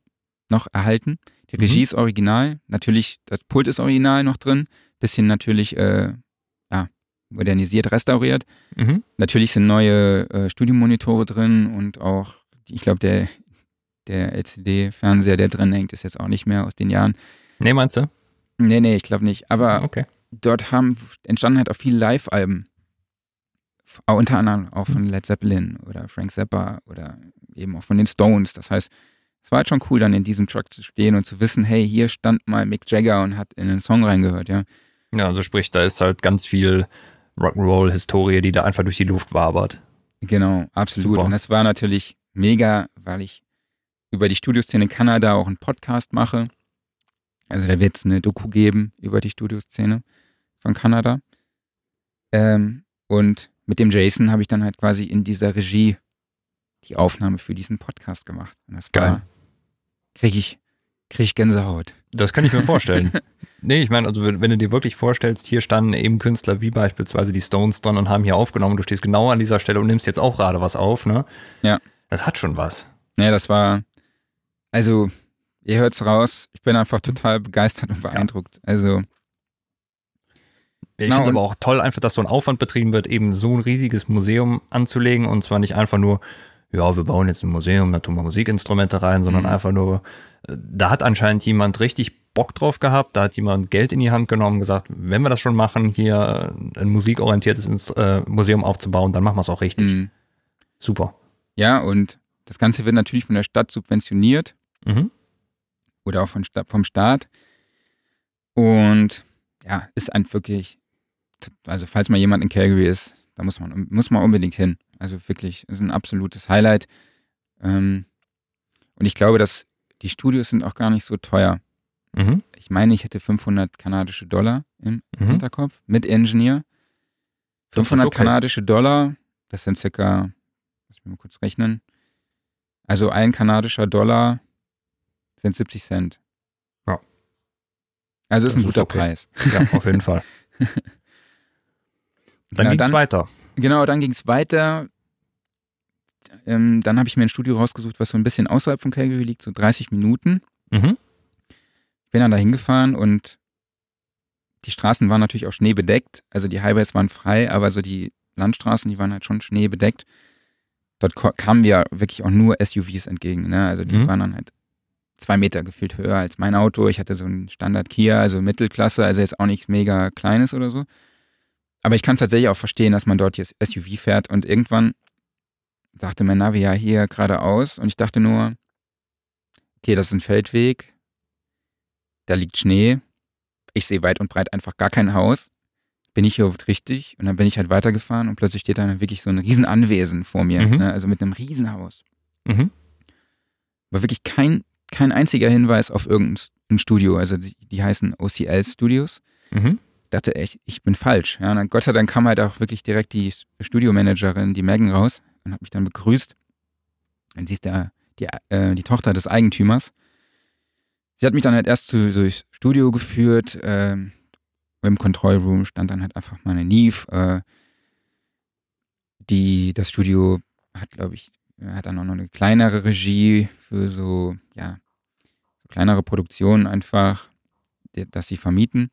noch erhalten. Die Mhm. Regie ist original. Natürlich, das Pult ist original noch drin. Bisschen natürlich, äh, ja, modernisiert, restauriert. Mhm. Natürlich sind neue äh, Studiomonitore drin und auch, ich glaube, der, der LCD-Fernseher, der drin hängt, ist jetzt auch nicht mehr aus den Jahren. Nee, meinst du? Nee, nee, ich glaube nicht. Aber okay. dort haben entstanden halt auch viele Live-Alben. Unter anderem auch von Led Zeppelin oder Frank Zappa oder eben auch von den Stones. Das heißt, es war halt schon cool, dann in diesem Truck zu stehen und zu wissen, hey, hier stand mal Mick Jagger und hat in einen Song reingehört, ja. Ja, also sprich, da ist halt ganz viel Rock'n'Roll-Historie, die da einfach durch die Luft wabert. Genau, absolut. Super. Und das war natürlich mega, weil ich über die Studioszene in Kanada auch einen Podcast mache. Also da wird es eine Doku geben über die Studioszene von Kanada. Ähm, und mit dem Jason habe ich dann halt quasi in dieser Regie die Aufnahme für diesen Podcast gemacht. Und das Geil. Kriege ich, krieg ich Gänsehaut. Das kann ich mir vorstellen. nee, ich meine, also wenn, wenn du dir wirklich vorstellst, hier standen eben Künstler wie beispielsweise die Stones dran und haben hier aufgenommen, du stehst genau an dieser Stelle und nimmst jetzt auch gerade was auf, ne? Ja. Das hat schon was. Ja, das war, also, ihr hört's raus, ich bin einfach total begeistert und beeindruckt. Also, Ja, ich Genau, finde es aber auch toll, einfach, dass so ein Aufwand betrieben wird, eben so ein riesiges Museum anzulegen und zwar nicht einfach nur, ja, wir bauen jetzt ein Museum, da tun wir Musikinstrumente rein, sondern Mhm. einfach nur, äh, da hat anscheinend jemand richtig Bock drauf gehabt, da hat jemand Geld in die Hand genommen, gesagt, wenn wir das schon machen, hier ein musikorientiertes äh, Museum aufzubauen, dann machen wir es auch richtig. mh, Super. ja, und das Ganze wird natürlich von der Stadt subventioniert. Mhm. oder auch von, vom Staat. Und ja, ist ein wirklich, also falls mal jemand in Calgary ist, da muss man, muss man unbedingt hin. Also wirklich, ist ein absolutes Highlight. Ähm, und ich glaube, dass die Studios sind auch gar nicht so teuer. Mhm. Ich meine, ich hätte 500 kanadische Dollar im mhm. Hinterkopf mit Engineer. 500 okay. kanadische Dollar, das sind circa, lass mich mal kurz rechnen. Also ein kanadischer Dollar sind 70 Cent. Ja. Also ist das ein guter okay. Preis. Ja, auf jeden Fall. Dann ging es weiter. Genau, dann ging es weiter. Ähm, dann habe ich mir ein Studio rausgesucht, was so ein bisschen außerhalb von Calgary liegt, so 30 Minuten. Mhm. Bin dann da hingefahren und die Straßen waren natürlich auch schneebedeckt. Also die Highways waren frei, aber so die Landstraßen, die waren halt schon schneebedeckt. Dort kamen wir wirklich auch nur SUVs entgegen. Ne? Also die mhm. waren dann halt zwei Meter gefühlt höher als mein Auto. Ich hatte so einen Standard Kia, also Mittelklasse, also jetzt auch nichts mega Kleines oder so. Aber ich kann es tatsächlich auch verstehen, dass man dort jetzt SUV fährt und irgendwann sagte mein Navi ja hier geradeaus und ich dachte nur, okay, das ist ein Feldweg, da liegt Schnee, ich sehe weit und breit einfach gar kein Haus. Bin ich hier richtig? Und dann bin ich halt weitergefahren und plötzlich steht da wirklich so ein Riesenanwesen vor mir, mhm. ne? also mit einem Riesenhaus. Mhm. War wirklich kein kein einziger Hinweis auf irgendein Studio. Also die, die heißen OCL Studios. Mhm. Dachte echt, ich bin falsch. Ja, dann, Gott sei Dank kam halt auch wirklich direkt die Studiomanagerin, die Megan, raus und hat mich dann begrüßt. Und sie ist der, die, äh, die Tochter des Eigentümers. Sie hat mich dann halt erst zu, durchs Studio geführt. Äh, Im Control Room stand dann halt einfach meine Neve. Äh, die, das Studio hat, glaube ich, hat dann auch noch eine kleinere Regie für so, ja, so kleinere Produktionen einfach, dass sie vermieten.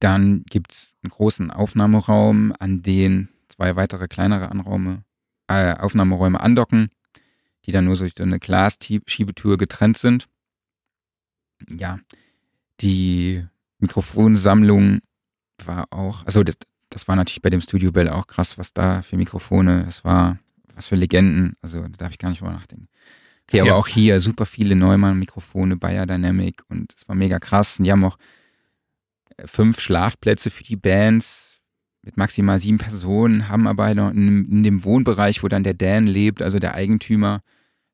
Dann gibt es einen großen Aufnahmeraum, an den zwei weitere kleinere Anraume, äh, Aufnahmeräume andocken, die dann nur durch eine Glasschiebetür getrennt sind. Ja, die Mikrofonsammlung war auch, also das, das war natürlich bei dem Studio Bell auch krass, was da für Mikrofone, das war was für Legenden. Also da darf ich gar nicht drüber nachdenken. Okay, aber ja. auch hier super viele Neumann-Mikrofone, Bayer Dynamic und es war mega krass. Und die haben auch fünf Schlafplätze für die Bands mit maximal sieben Personen, haben aber halt in, in dem Wohnbereich, wo dann der Dan lebt, also der Eigentümer,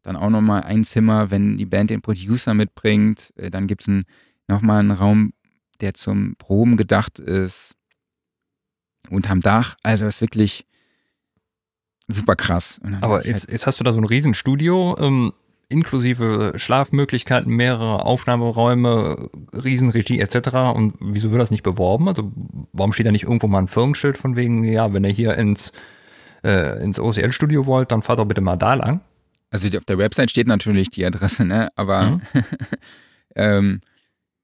dann auch nochmal ein Zimmer, wenn die Band den Producer mitbringt. Äh, dann gibt es nochmal einen Raum, der zum Proben gedacht ist. Und am Dach, also ist wirklich super krass. Aber jetzt, halt jetzt hast du da so ein Riesenstudio, ähm, inklusive Schlafmöglichkeiten, mehrere Aufnahmeräume, Riesenregie etc. Und wieso wird das nicht beworben? Also warum steht da nicht irgendwo mal ein Firmenschild von wegen, ja, wenn ihr hier ins, äh, ins OCL-Studio wollt, dann fahrt doch bitte mal da lang? Also auf der Website steht natürlich die Adresse, ne? Aber mhm. ähm,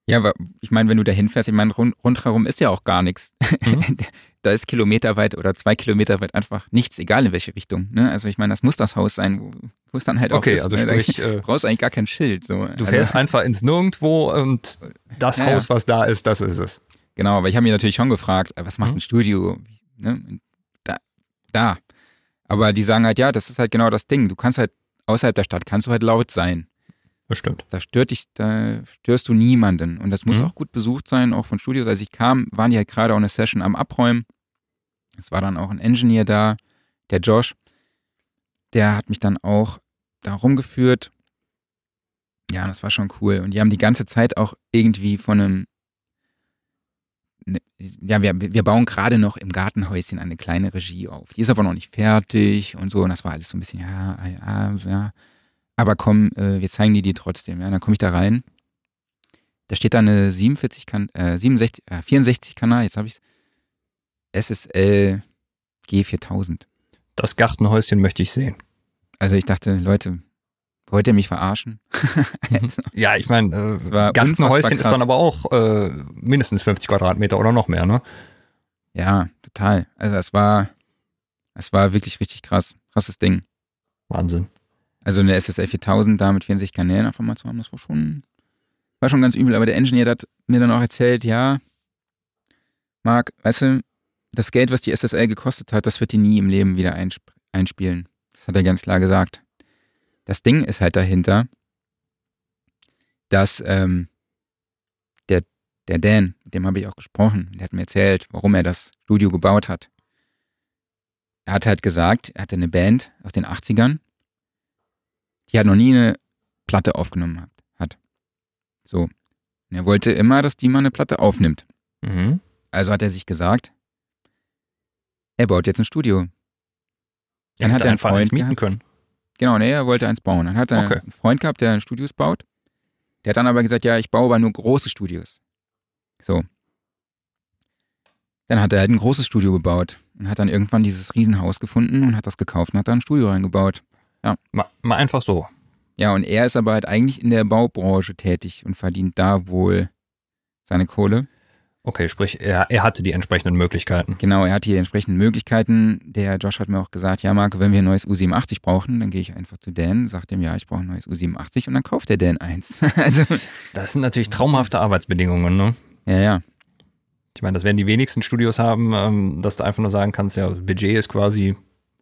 ja, ich meine, wenn du da hinfährst, ich meine, rund, rundherum ist ja auch gar nichts. Mhm. da ist kilometerweit oder zwei Kilometer weit einfach nichts, egal in welche Richtung. Ne? Also ich meine, das muss das Haus sein, wo, wo es dann halt auch okay, ist. Also ne? sprich, da äh, brauchst eigentlich gar kein Schild. So. Du fährst also, einfach ins Nirgendwo und das ja, Haus, was da ist, das ist es. Genau, aber ich habe mich natürlich schon gefragt, äh, was macht mhm. ein Studio? Ne? Da, da. Aber die sagen halt, ja, das ist halt genau das Ding. Du kannst halt außerhalb der Stadt kannst du halt laut sein. Das stimmt. Da stört dich, da störst du niemanden. Und das muss mhm. auch gut besucht sein, auch von Studios. Als ich kam, waren die halt gerade auch eine Session am Abräumen. Es war dann auch ein Engineer da, der Josh. Der hat mich dann auch da rumgeführt. Ja, das war schon cool. Und die haben die ganze Zeit auch irgendwie von einem ne, ja, wir, wir bauen gerade noch im Gartenhäuschen eine kleine Regie auf. Die ist aber noch nicht fertig und so. Und das war alles so ein bisschen, ja, ja, ja. Aber komm, äh, wir zeigen dir die trotzdem. Ja, dann komme ich da rein. Da steht da eine 47 kan äh, 67, äh, 64 Kanal, jetzt habe ich es. SSL G4000. Das Gartenhäuschen möchte ich sehen. Also ich dachte, Leute, wollt ihr mich verarschen? also, ja, ich meine, äh, Gartenhäuschen ist dann aber auch äh, mindestens 50 Quadratmeter oder noch mehr, ne? Ja, total. Also es war, es war wirklich richtig krass. Krasses Ding. Wahnsinn. Also eine SSL 4000 da mit 64 Kanälen einfach mal zu haben, das war schon, war schon ganz übel. Aber der Engineer hat mir dann auch erzählt, ja, Marc, weißt du, das Geld, was die SSL gekostet hat, das wird die nie im Leben wieder einsp einspielen. Das hat er ganz klar gesagt. Das Ding ist halt dahinter, dass ähm, der, der Dan, mit dem habe ich auch gesprochen, der hat mir erzählt, warum er das Studio gebaut hat. Er hat halt gesagt, er hatte eine Band aus den 80ern, die hat noch nie eine Platte aufgenommen hat. hat. So. Und er wollte immer, dass die mal eine Platte aufnimmt. Mhm. Also hat er sich gesagt, er baut jetzt ein Studio. Dann Er hat er einen Freund mieten gehabt. können. Genau, nee, er wollte eins bauen. Dann hat er Okay. einen Freund gehabt, der Studios baut. Der hat dann aber gesagt, ja, ich baue aber nur große Studios. So. Dann hat er halt ein großes Studio gebaut und hat dann irgendwann dieses Riesenhaus gefunden und hat das gekauft und hat da ein Studio reingebaut. Mal, mal einfach so. Ja, und er ist aber halt eigentlich in der Baubranche tätig und verdient da wohl seine Kohle. Okay, sprich, er, er hatte die entsprechenden Möglichkeiten. Genau, er hat hier entsprechende Möglichkeiten. Der Josh hat mir auch gesagt, ja Marc, wenn wir ein neues U87 brauchen, dann gehe ich einfach zu Dan, sagt ihm, ja, ich brauche ein neues U87 und dann kauft der Dan eins. also, Das sind natürlich traumhafte Arbeitsbedingungen, ne? ja, ja. Ich meine, das werden die wenigsten Studios haben, ähm, dass du einfach nur sagen kannst, ja, das Budget ist quasi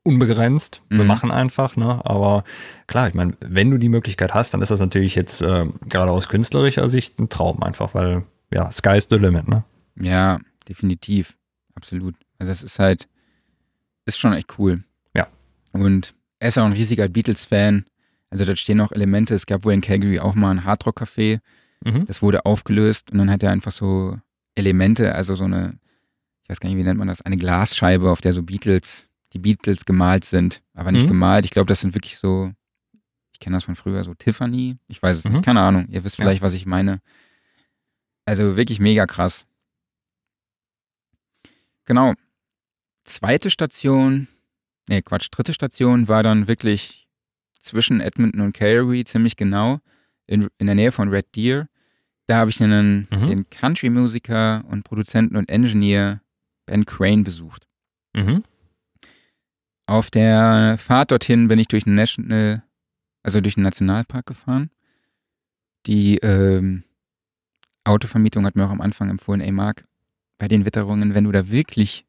unbegrenzt. Wir Mhm. machen einfach, ne? Aber klar, ich meine, wenn du die Möglichkeit hast, dann ist das natürlich jetzt äh, gerade aus künstlerischer Sicht ein Traum einfach, weil ja, sky's the limit, ne? Ja, definitiv. Absolut. Also das ist halt, ist schon echt cool. Ja. Und er ist auch ein riesiger Beatles-Fan. Also da stehen auch Elemente. Es gab wohl in Calgary auch mal ein Hardrock-Café. Mhm. Das wurde aufgelöst und dann hat er einfach so Elemente, also so eine, ich weiß gar nicht, wie nennt man das, eine Glasscheibe, auf der so Beatles, die Beatles gemalt sind. Aber nicht Mhm. gemalt. Ich glaube, das sind wirklich so, ich kenne das von früher, so Tiffany. Ich weiß es Mhm. nicht, keine Ahnung. Ihr wisst Ja. vielleicht, was ich meine. Also wirklich mega krass. Genau. Zweite Station, nee, Quatsch, dritte Station war dann wirklich zwischen Edmonton und Calgary, ziemlich genau, in, in der Nähe von Red Deer. Da habe ich einen, Mhm. den Country-Musiker und Produzenten und Engineer Ben Crane besucht. Mhm. Auf der Fahrt dorthin bin ich durch den National, also durch den Nationalpark gefahren. Die ähm, Autovermietung hat mir auch am Anfang empfohlen, ey Marc, bei den Witterungen, wenn du da wirklich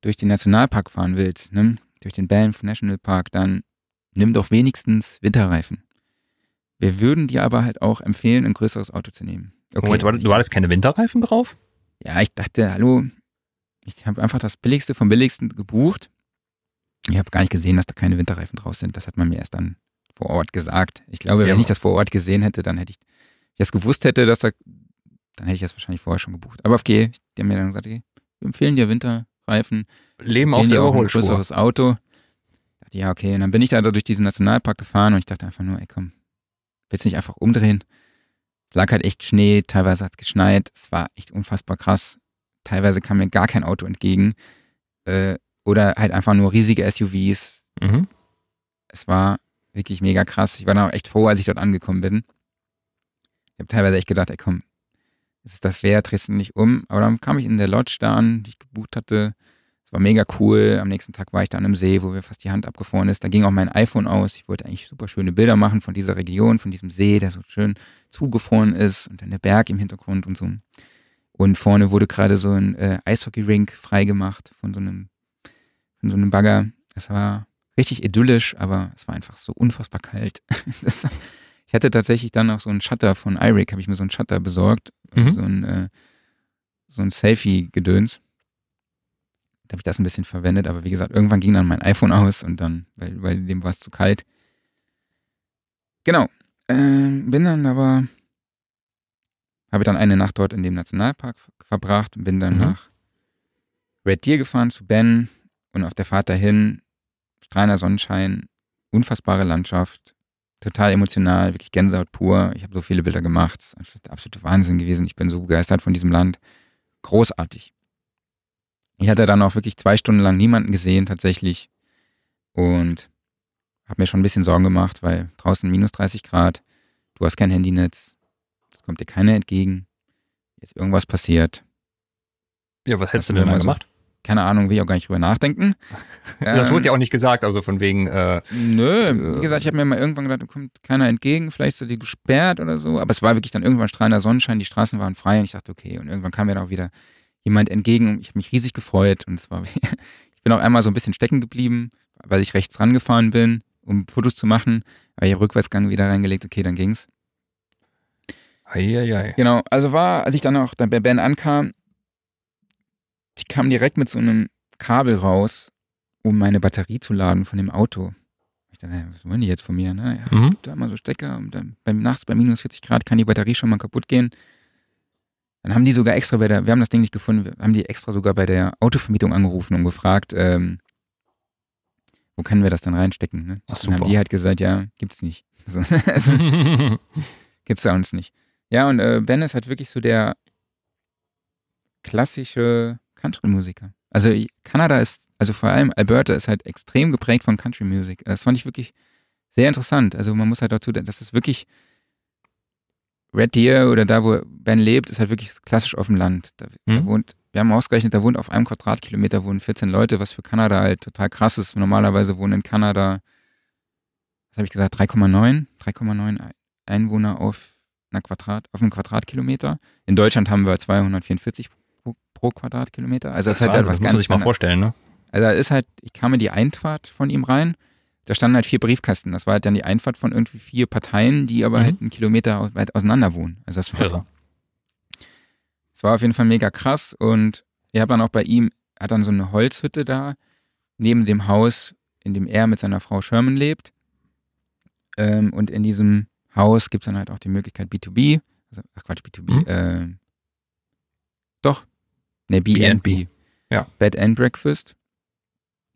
durch den Nationalpark fahren willst, ne, durch den Banff National Park, dann nimm doch wenigstens Winterreifen. Wir würden dir aber halt auch empfehlen, ein größeres Auto zu nehmen. Moment, du, du hattest keine Winterreifen drauf? Ja, ich dachte, hallo, ich habe einfach das Billigste vom Billigsten gebucht. Ich habe gar nicht gesehen, dass da keine Winterreifen drauf sind. Das hat man mir erst dann vor Ort gesagt. Ich glaube, Ja, wenn ich das vor Ort gesehen hätte, dann hätte ich, ich das gewusst hätte, dass da, dann hätte ich das wahrscheinlich vorher schon gebucht. Aber okay, die haben mir dann gesagt, okay, wir empfehlen dir Winterreifen, Leben auf der auch ein Überholspur. größeres Auto. Ich dachte, ja, okay, und dann bin ich da durch diesen Nationalpark gefahren und ich dachte einfach nur, ey komm, willst du nicht einfach umdrehen? Es lag halt echt Schnee, teilweise hat es geschneit, es war echt unfassbar krass. Teilweise kam mir gar kein Auto entgegen. Äh, oder halt einfach nur riesige SUVs. Mhm. Es war wirklich mega krass. Ich war dann auch echt froh, als ich dort angekommen bin. Ich habe teilweise echt gedacht, ey komm, ist es das wert, drehst du nicht um. Aber dann kam ich in der Lodge da an, die ich gebucht hatte. Es war mega cool. Am nächsten Tag war ich da an einem See, wo mir fast die Hand abgefroren ist. Da ging auch mein iPhone aus. Ich wollte eigentlich super schöne Bilder machen von dieser Region, von diesem See, der so schön zugefroren ist und dann der Berg im Hintergrund und so. Und vorne wurde gerade so ein äh, Eishockey-Rink freigemacht von so einem, von so einem Bagger. Es war richtig idyllisch, aber es war einfach so unfassbar kalt. Das, ich hatte tatsächlich dann noch so einen Shutter von iRig, habe ich mir so einen Shutter besorgt, Mhm. so ein, äh, so ein Selfie-Gedöns. Da habe ich das ein bisschen verwendet, aber wie gesagt, irgendwann ging dann mein iPhone aus und dann, weil, weil dem war es zu kalt. Genau. Ähm, bin dann aber, habe dann eine Nacht dort in dem Nationalpark ver- verbracht und bin dann Mhm. nach Red Deer gefahren zu Ben und auf der Fahrt dahin, strahlender Sonnenschein, unfassbare Landschaft, total emotional, wirklich Gänsehaut pur. Ich habe so viele Bilder gemacht. Es ist der absolute Wahnsinn gewesen. Ich bin so begeistert von diesem Land. Großartig. Ich hatte dann auch wirklich zwei Stunden lang niemanden gesehen tatsächlich und habe mir schon ein bisschen Sorgen gemacht, weil draußen minus 30 Grad, du hast kein Handynetz, es kommt dir keiner entgegen, ist irgendwas passiert. Ja, was hättest du denn da mal so- gemacht? Keine Ahnung, will ich auch gar nicht drüber nachdenken. das Ähm, wurde ja auch nicht gesagt, also von wegen, äh, Nö, wie gesagt, ich habe mir mal irgendwann gedacht, da kommt keiner entgegen, vielleicht ist die gesperrt oder so. Aber es war wirklich dann irgendwann strahlender Sonnenschein, die Straßen waren frei und ich dachte, okay. Und irgendwann kam mir dann auch wieder jemand entgegen und ich habe mich riesig gefreut. Und es war, ich bin auch einmal so ein bisschen stecken geblieben, weil ich rechts rangefahren bin, um Fotos zu machen. Aber ich habe Rückwärtsgang wieder reingelegt, okay, dann ging's. Eieiei. Genau, also war, als ich dann auch bei Ben ankam, die kam direkt mit so einem Kabel raus, um meine Batterie zu laden von dem Auto. Ich dachte, was wollen die jetzt von mir? Ne? Ja, Mhm. Es gibt da immer so Stecker und dann beim, nachts bei minus 40 Grad kann die Batterie schon mal kaputt gehen. Dann haben die sogar extra bei der, wir haben das Ding nicht gefunden, haben die extra sogar bei der Autovermietung angerufen und gefragt, ähm, wo können wir das dann reinstecken? Ne? Ach, Dann haben die halt gesagt, ja, gibt's nicht. So, also, gibt's bei uns nicht. Ja, und äh, Ben ist halt wirklich so der klassische Country-Musiker. Also Kanada ist, also vor allem Alberta ist halt extrem geprägt von Country-Music. Das fand ich wirklich sehr interessant. Also man muss halt dazu, das ist wirklich Red Deer oder da, wo Ben lebt, ist halt wirklich klassisch auf dem Land. Da, da Mhm. wohnt, wir haben ausgerechnet, da wohnt auf einem Quadratkilometer wohnen 14 Leute, was für Kanada halt total krass ist. Normalerweise wohnen in Kanada, was habe ich gesagt, 3,9? 3,9 Ein- Einwohner auf, einer Quadrat, auf einem Quadratkilometer. In Deutschland haben wir 244 pro, Quadratkilometer. Also das, Das, ist halt Wahnsinn, was das muss man sich mal vorstellen, ne? Also da ist halt, ich kam in die Einfahrt von ihm rein, da standen halt vier Briefkasten. Das war halt dann die Einfahrt von irgendwie vier Parteien, die aber Mhm. halt einen Kilometer weit auseinander wohnen. Also das war, Irre. das war auf jeden Fall mega krass und ich habe dann auch bei ihm, er hat dann so eine Holzhütte da, neben dem Haus, in dem er mit seiner Frau Sherman lebt. Ähm, und in diesem Haus gibt es dann halt auch die Möglichkeit B2B, also, ach Quatsch, B2B, Mhm. äh, doch, ne, B&B. B&B. Ja. Bed and Breakfast.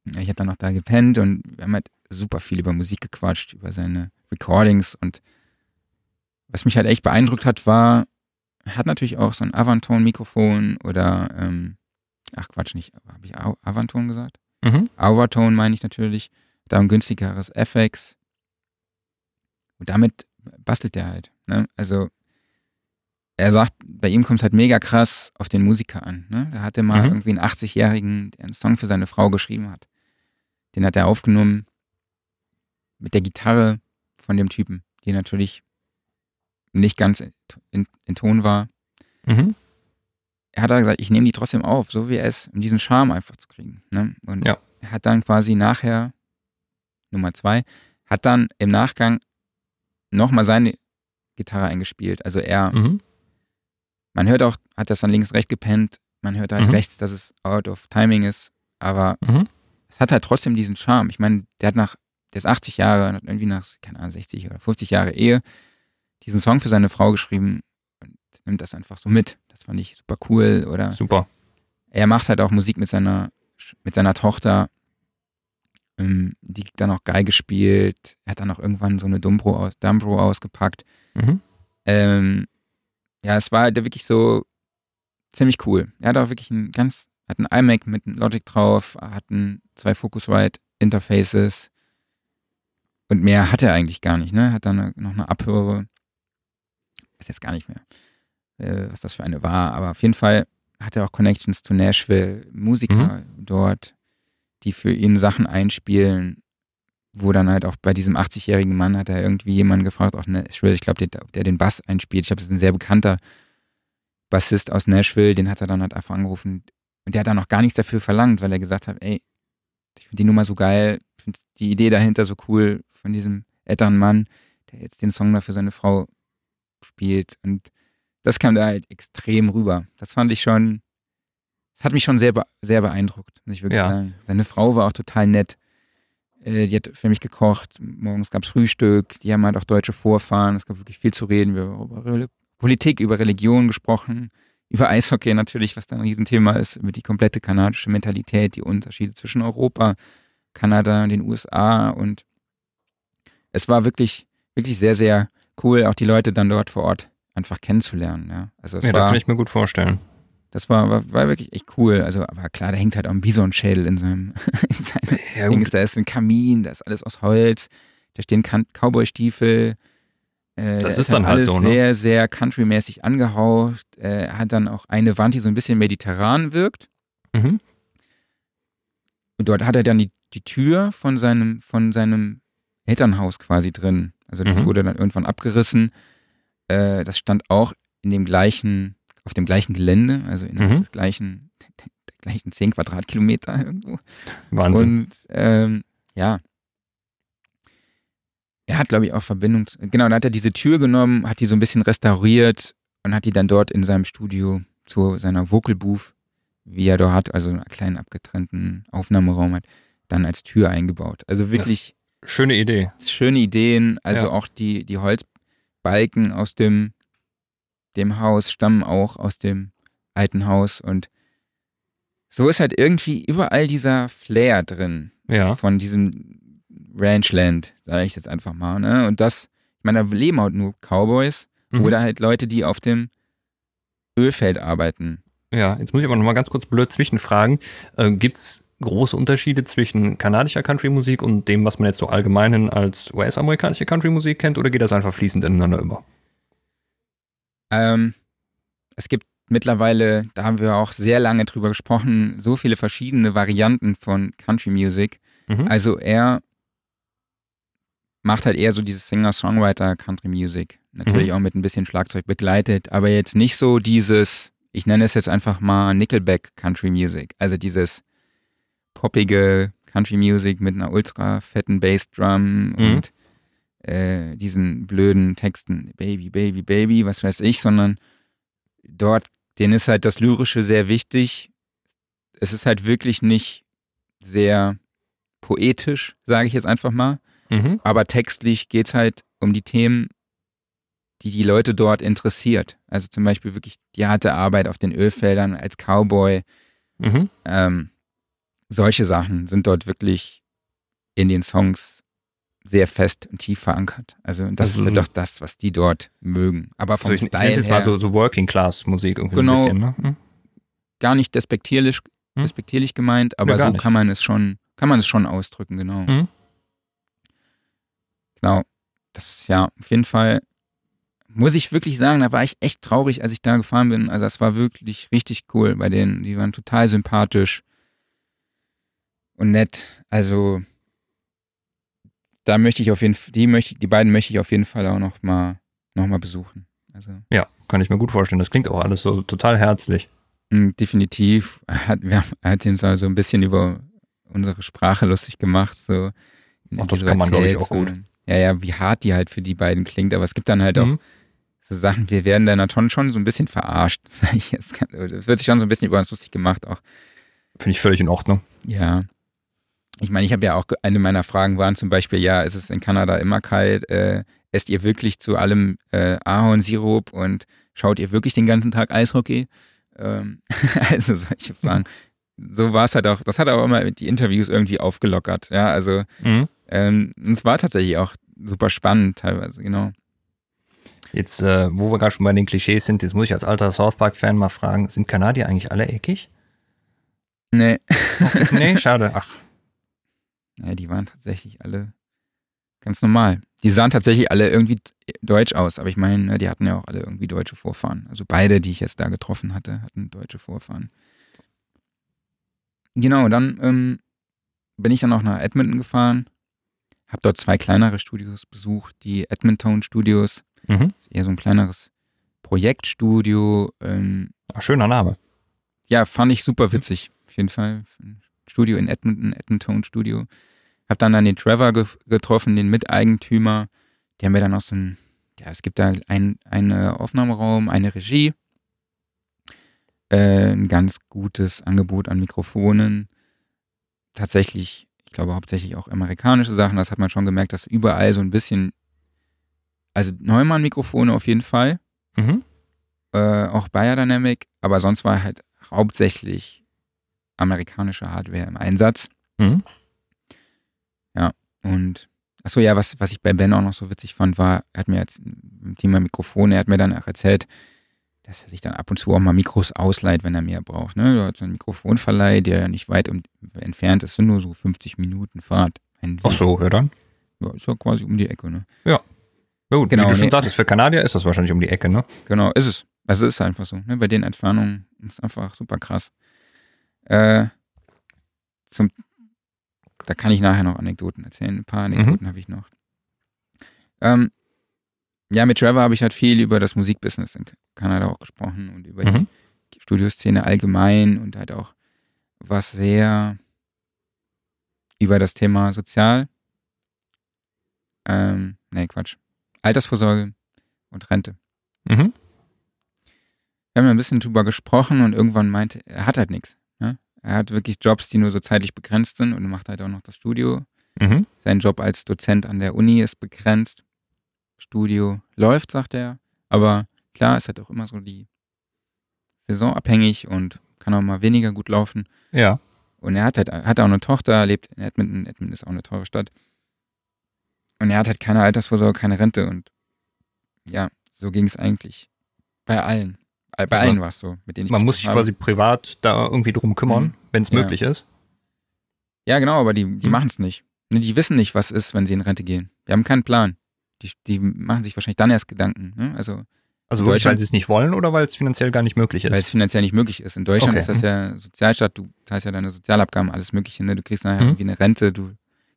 Ja, Ich habe dann noch da gepennt und wir haben halt super viel über Musik gequatscht, über seine Recordings und was mich halt echt beeindruckt hat, war, er hat natürlich auch so ein Avantone-Mikrofon oder, ähm, ach Quatsch, nicht, habe ich Avantone gesagt? Mhm. Auvatone meine ich natürlich, da ein günstigeres FX. Und damit bastelt er halt. Ne? Also er sagt, bei ihm kommt es halt mega krass auf den Musiker an. Ne? Da hatte mal Mhm. irgendwie einen 80-Jährigen, der einen Song für seine Frau geschrieben hat. Den hat er aufgenommen mit der Gitarre von dem Typen, die natürlich nicht ganz in, in, in Ton war. Mhm. Er hat aber gesagt, ich nehme die trotzdem auf, so wie er ist, um diesen Charme einfach zu kriegen. Ne? Und Ja. er hat dann quasi nachher, Nummer zwei, hat dann im Nachgang nochmal seine Gitarre eingespielt. Also er, Mhm. Man hört auch, hat das dann links rechts gepennt, man hört halt Mhm. rechts, dass es out of timing ist, aber Mhm. es hat halt trotzdem diesen Charme. Ich meine, der hat nach, der ist 80 Jahre, hat irgendwie nach, keine Ahnung, 60 oder 50 Jahre Ehe diesen Song für seine Frau geschrieben und nimmt das einfach so mit. Das fand ich super cool. Oder Super. er macht halt auch Musik mit seiner, mit seiner Tochter, ähm, die dann auch Geige spielt. Er hat dann auch irgendwann so eine Dumbro, aus, Dumbro ausgepackt. Mhm. Ähm, ja, es war halt wirklich so ziemlich cool. Er hat auch wirklich ein ganz, hat ein iMac mit Logic drauf, hat ein, zwei Focusrite Interfaces und mehr hat er eigentlich gar nicht, ne? Hat dann noch eine Abhöre. Weiß jetzt gar nicht mehr, äh, was das für eine war, aber auf jeden Fall hat er auch Connections zu Nashville, Musiker dort, die für ihn Sachen einspielen, wo dann halt auch bei diesem 80-jährigen Mann hat er irgendwie jemanden gefragt, auch Nashville, ich glaube, der, der den Bass einspielt. Ich glaube, das ist ein sehr bekannter Bassist aus Nashville, den hat er dann halt einfach angerufen. Und der hat dann noch gar nichts dafür verlangt, weil er gesagt hat, ey, ich finde die Nummer so geil, ich finde die Idee dahinter so cool von diesem älteren Mann, der jetzt den Song da für seine Frau spielt. Und das kam da halt extrem rüber. Das fand ich schon, das hat mich schon sehr, sehr beeindruckt, muss ich wirklich Ja. sagen. Seine Frau war auch total nett. Äh, Die hat für mich gekocht. Morgens gab es Frühstück. Die haben halt auch deutsche Vorfahren. Es gab wirklich viel zu reden. Wir haben über Politik, über Religion gesprochen. Über Eishockey natürlich, was da ein Riesenthema ist. Über die komplette kanadische Mentalität, die Unterschiede zwischen Europa, Kanada und den USA. Und es war wirklich, wirklich sehr, sehr cool, auch die Leute dann dort vor Ort einfach kennenzulernen. Ja, also Ja, das war, kann ich mir gut vorstellen. Das war, war, war wirklich echt cool. Also, aber klar, da hängt halt auch ein Bisonschädel in seinem, in seinem Ja, Dings. Da ist ein Kamin, da ist alles aus Holz, da stehen Cowboy-Stiefel. Äh, Das da ist dann halt alles so, ne? sehr, sehr countrymäßig angehaucht. Äh, hat dann auch eine Wand, die so ein bisschen mediterran wirkt. Mhm. Und dort hat er dann die, die Tür von seinem, von seinem Elternhaus quasi drin. Also das Mhm. wurde dann irgendwann abgerissen. Äh, das stand auch in dem gleichen, auf dem gleichen Gelände, also in Mhm. des gleichen, der gleichen 10 Quadratkilometer irgendwo. Wahnsinn. Und ähm, ja. er hat, glaube ich, auch Verbindung. Genau, dann hat er diese Tür genommen, hat die so ein bisschen restauriert und hat die dann dort in seinem Studio zu seiner Vocal Booth, wie er dort hat, also einen kleinen abgetrennten Aufnahmeraum hat, dann als Tür eingebaut. Also wirklich. schöne Idee. Schöne Ideen. Also Ja. auch die, die Holzbalken aus dem, dem Haus stammen auch aus dem alten Haus und so ist halt irgendwie überall dieser Flair drin Ja. von diesem Ranchland, sage ich jetzt einfach mal. Ne? Und das, ich meine, da leben halt nur Cowboys Mhm. oder halt Leute, die auf dem Ölfeld arbeiten. Ja, jetzt muss ich aber noch mal ganz kurz blöd zwischenfragen. Äh, Gibt es große Unterschiede zwischen kanadischer Country-Musik und dem, was man jetzt so allgemein als US-amerikanische Country-Musik kennt, oder geht das einfach fließend ineinander über? Ähm, es gibt mittlerweile, da haben wir auch sehr lange drüber gesprochen, so viele verschiedene Varianten von Country Music. Mhm. Also er macht halt eher so dieses Singer-Songwriter Country Music. Natürlich Mhm. auch mit ein bisschen Schlagzeug begleitet, aber jetzt nicht so dieses, ich nenne es jetzt einfach mal Nickelback Country Music. Also dieses poppige Country Music mit einer ultra fetten Bassdrum Mhm. und äh, diesen blöden Texten, Baby, Baby, Baby, was weiß ich, sondern dort, denen ist halt das Lyrische sehr wichtig. Es ist halt wirklich nicht sehr poetisch, sage ich jetzt einfach mal. Mhm. Aber textlich geht es halt um die Themen, die die Leute dort interessiert. Also zum Beispiel wirklich die harte Arbeit auf den Ölfeldern als Cowboy. Mhm. Ähm, solche Sachen sind dort wirklich in den Songs sehr fest und tief verankert. Also das Also ist doch das, was die dort mögen. Aber vom Also ich, ich Style es jetzt her mal so, so Working-Class-Musik irgendwie Genau. ein bisschen, ne? Mhm. gar nicht despektierlich, Hm? despektierlich gemeint, aber Ja, so nicht. kann man es schon, kann man es schon ausdrücken, genau. Mhm. Genau. Das ist ja auf jeden Fall, muss ich wirklich sagen, da war ich echt traurig, als ich da gefahren bin. Also das war wirklich richtig cool bei denen. Die waren total sympathisch und nett. Also da möchte ich auf jeden Fall, die möchte, die beiden möchte ich auf jeden Fall auch noch mal, noch mal besuchen. Also Ja, kann ich mir gut vorstellen. Das klingt auch alles so total herzlich. Mm, Definitiv. Hat, wir haben, hat ihn so ein bisschen über unsere Sprache lustig gemacht. So, Ach, das kann man, glaub ich, auch gut. Ja, ja, wie hart die halt für die beiden klingt. Aber es gibt dann halt auch Mhm. so Sachen, wir werden da natürlich schon so ein bisschen verarscht. Es wird sich schon so ein bisschen über uns lustig gemacht auch. Finde ich völlig in Ordnung. Ja. Ich meine, ich habe ja auch, eine meiner Fragen waren zum Beispiel, ja, ist es in Kanada immer kalt? Äh, esst ihr wirklich zu allem äh, Ahornsirup und schaut ihr wirklich den ganzen Tag Eishockey? Ähm, also solche Fragen. So war es halt auch, das hat auch immer die Interviews irgendwie aufgelockert, ja, also Mhm. ähm, und es war tatsächlich auch super spannend teilweise, genau. Jetzt, äh, wo wir gerade schon bei den Klischees sind, jetzt muss ich als alter South Park-Fan mal fragen, sind Kanadier eigentlich alle eckig? Nee, nee, schade. Ach, ja, die waren tatsächlich alle ganz normal. Die sahen tatsächlich alle irgendwie deutsch aus, aber ich meine, ne, die hatten ja auch alle irgendwie deutsche Vorfahren. Also beide, die ich jetzt da getroffen hatte, hatten deutsche Vorfahren. Genau, dann ähm, bin ich dann auch nach Edmonton gefahren, habe dort zwei kleinere Studios besucht, die Edmonton Studios, mhm. ist eher so ein kleineres Projektstudio. Ähm, Ach, schöner Name. ja, fand ich super witzig, auf jeden Fall. Studio in Edmonton, Edmonton Studio. Hab dann dann den Trevor ge getroffen, den Miteigentümer. Die haben mir dann auch so ein, ja, es gibt da ein, einen Aufnahmeraum, eine Regie, äh, ein ganz gutes Angebot an Mikrofonen. Tatsächlich, ich glaube hauptsächlich auch amerikanische Sachen. Das hat man schon gemerkt, dass überall so ein bisschen, also Neumann-Mikrofone auf jeden Fall Mhm. äh, auch Bayer Dynamic, aber sonst war halt hauptsächlich amerikanische Hardware im Einsatz. Mhm. Und achso, ja, was, was ich bei Ben auch noch so witzig fand, war, er hat mir jetzt im Thema Mikrofone, er hat mir dann auch erzählt, dass er sich dann ab und zu auch mal Mikros ausleiht, wenn er mehr braucht. Ne? Er hat so einen Mikrofonverleih, der nicht weit um, entfernt ist, sind nur so 50 Minuten Fahrt. Ein Ach so, ja dann. Ja, ist ja quasi um die Ecke, ne? Ja gut, Genau, wie du schon nee. sagtest, für Kanadier ist das wahrscheinlich um die Ecke, ne? Genau, ist es. Also ist einfach so. Ne? Bei den Entfernungen ist einfach super krass. Äh, zum, da kann ich nachher noch Anekdoten erzählen. Ein paar Anekdoten habe ich noch. Ähm, ja, mit Trevor habe ich halt viel über das Musikbusiness in Kanada auch gesprochen und über Mhm. die Studioszene allgemein und halt auch was sehr über das Thema sozial. Ähm, nee, Quatsch. Altersvorsorge und Rente. Mhm. Wir haben ein bisschen drüber gesprochen und irgendwann meinte, er hat halt nichts. Er hat wirklich Jobs, die nur so zeitlich begrenzt sind und macht halt auch noch das Studio. Mhm. Sein Job als Dozent an der Uni ist begrenzt. Studio läuft, sagt er. Aber klar, ist halt auch immer so die saisonabhängig und kann auch mal weniger gut laufen. Ja. Und er hat halt, hat auch eine Tochter, lebt in Edmonton. Edmonton ist auch eine teure Stadt. Und er hat halt keine Altersvorsorge, keine Rente. Und ja, so ging es eigentlich bei allen. Äh, Bei Also allen war es so, mit denen ich Man muss sich habe. quasi privat da irgendwie drum kümmern, Mhm. wenn es Ja. möglich ist. Ja, genau, aber die, die Mhm. machen es nicht. Ne, Die wissen nicht, was ist, wenn sie in Rente gehen. Die haben keinen Plan. Die, die machen sich wahrscheinlich dann erst Gedanken. Ne? Also, Also wirklich, weil sie es nicht wollen oder weil es finanziell gar nicht möglich weil es ist? finanziell nicht möglich ist. In Deutschland Okay. ist das ja Sozialstaat, du zahlst ja deine Sozialabgaben, alles Mögliche. Ne? Du kriegst nachher Mhm. irgendwie eine Rente, du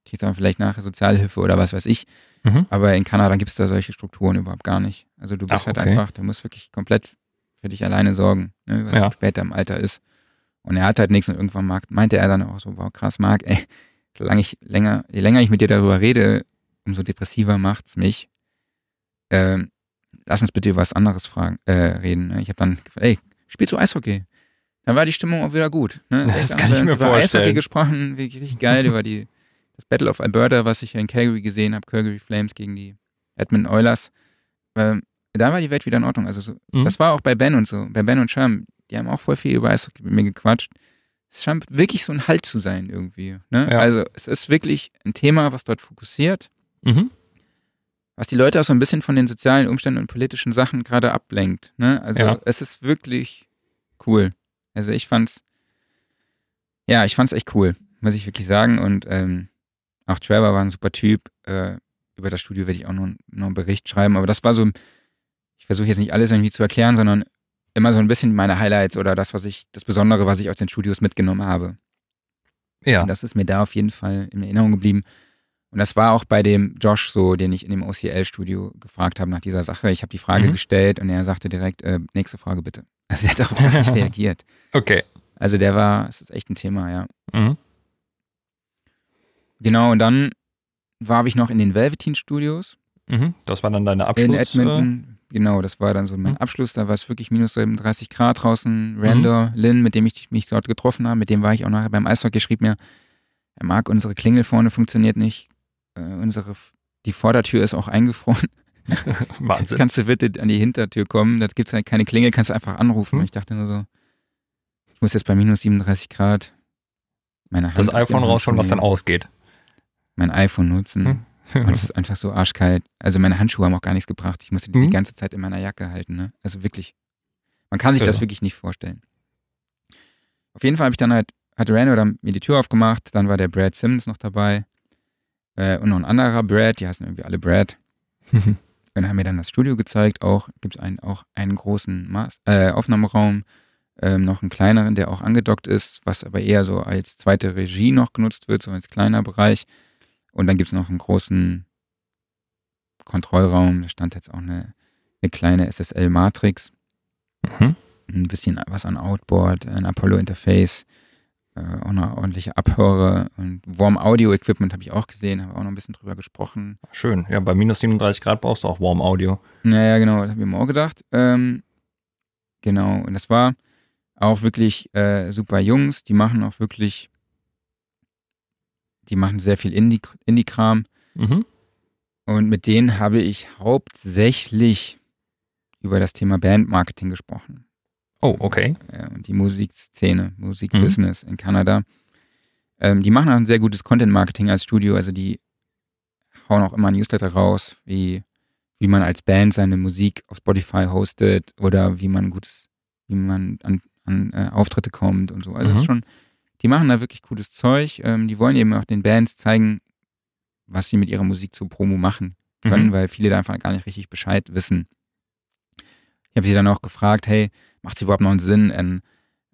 kriegst aber vielleicht nachher Sozialhilfe oder was weiß ich. Mhm. Aber in Kanada gibt es da solche Strukturen überhaupt gar nicht. Also du bist Ach, halt okay. einfach, du musst wirklich komplett für dich alleine sorgen, ne, was Ja. später im Alter ist. Und er hat halt nichts und irgendwann mag, meinte er dann auch so, wow, krass, Marc, ey, solange ich länger, je länger ich mit dir darüber rede, umso depressiver macht's mich. Ähm, lass uns bitte über was anderes fragen, äh, reden. Ne? Ich habe dann gefragt, ey, spielst du Eishockey? Dann war die Stimmung auch wieder gut. Ne? Das Dann kann ich mir über Eishockey vorstellen. gesprochen, wirklich richtig geil, über die, das Battle of Alberta, was ich in Calgary gesehen habe, Calgary Flames gegen die Edmonton Oilers. Ähm, da war die Welt wieder in Ordnung. Also so, Mhm. das war auch bei Ben und so, bei Ben und Sherm, die haben auch voll viel über Eishockey mit mir gequatscht. Es scheint wirklich so ein Halt zu sein irgendwie. Ne? Ja. Also es ist wirklich ein Thema, was dort fokussiert, Mhm. was die Leute auch so ein bisschen von den sozialen Umständen und politischen Sachen gerade ablenkt. Ne? Also Ja. es ist wirklich cool. Also ich fand's, ja, ich fand's echt cool, muss ich wirklich sagen. Und ähm, auch Trevor war ein super Typ. Äh, über das Studio werde ich auch noch, noch einen Bericht schreiben. Aber das war so, ich versuche jetzt nicht alles irgendwie zu erklären, sondern immer so ein bisschen meine Highlights oder das, was ich, das Besondere, was ich aus den Studios mitgenommen habe. Ja. Und das ist mir da auf jeden Fall in Erinnerung geblieben. Und das war auch bei dem Josh so, den ich in dem OCL-Studio gefragt habe nach dieser Sache. Ich habe die Frage Mhm. gestellt und er sagte direkt, äh, nächste Frage bitte. Also er hat darauf gar nicht reagiert. Okay. Also der war, es ist echt ein Thema, ja. Mhm. Genau, und dann war ich noch in den Velveteen-Studios Mhm. Das war dann deine in Abschluss. Äh, Edmonton. Genau, das war dann so mein Mhm. Abschluss. Da war es wirklich minus 37 Grad draußen. Randall Lynn, mit dem ich mich dort getroffen habe, mit dem war ich auch nachher beim Eishockey, schrieb mir, er mag unsere Klingel vorne funktioniert nicht. Äh, unsere, die Vordertür ist auch eingefroren. Wahnsinn. Kannst du bitte an die Hintertür kommen? Da gibt es halt keine Klingel, kannst du einfach anrufen. Mhm. Ich dachte nur so, ich muss jetzt bei minus 37 Grad meine Hand das iPhone rausschauen, was dann ausgeht. Mein iPhone nutzen. Hm. Und es ist einfach so arschkalt. Also meine Handschuhe haben auch gar nichts gebracht. Ich musste die Mhm. die ganze Zeit in meiner Jacke halten. Ne? Also wirklich. Man kann sich das Ja. wirklich nicht vorstellen. Auf jeden Fall habe ich dann halt, hat Rano dann mir die Tür aufgemacht. Dann war der Brad Simmons noch dabei. Äh, und noch ein anderer Brad. Die heißen irgendwie alle Brad. Und haben mir dann das Studio gezeigt. Auch gibt es einen, auch einen großen Mas äh, Aufnahmeraum. Ähm, noch einen kleineren, der auch angedockt ist, was aber eher so als zweite Regie noch genutzt wird, so als kleiner Bereich. Und dann gibt es noch einen großen Kontrollraum. Da stand jetzt auch eine, eine kleine SSL-Matrix. Mhm. Ein bisschen was an Outboard, ein Apollo-Interface, äh, auch eine ordentliche Abhörer und Warm Audio Equipment habe ich auch gesehen, habe auch noch ein bisschen drüber gesprochen. Schön. Ja, bei minus 37 Grad brauchst du auch Warm Audio. Naja, genau, das habe ich mir auch gedacht. Ähm, genau, und das war auch wirklich äh, super Jungs, die machen auch wirklich, die machen sehr viel Indie- Indie-Kram. Mhm. Und mit denen habe ich hauptsächlich über das Thema Bandmarketing gesprochen. Oh, okay. äh, und die Musikszene, Musikbusiness in Kanada. Ähm, die machen auch ein sehr gutes Content-Marketing als Studio. Also die hauen auch immer ein Newsletter raus, wie, wie man als Band seine Musik auf Spotify hostet oder wie man gutes, wie man an, an äh, Auftritte kommt und so. Also das Mhm. ist schon, die machen da wirklich cooles Zeug. Ähm, die wollen eben auch den Bands zeigen, was sie mit ihrer Musik zur Promo machen können, Mhm. weil viele da einfach gar nicht richtig Bescheid wissen. Ich habe sie dann auch gefragt, hey, macht es überhaupt noch einen Sinn, ein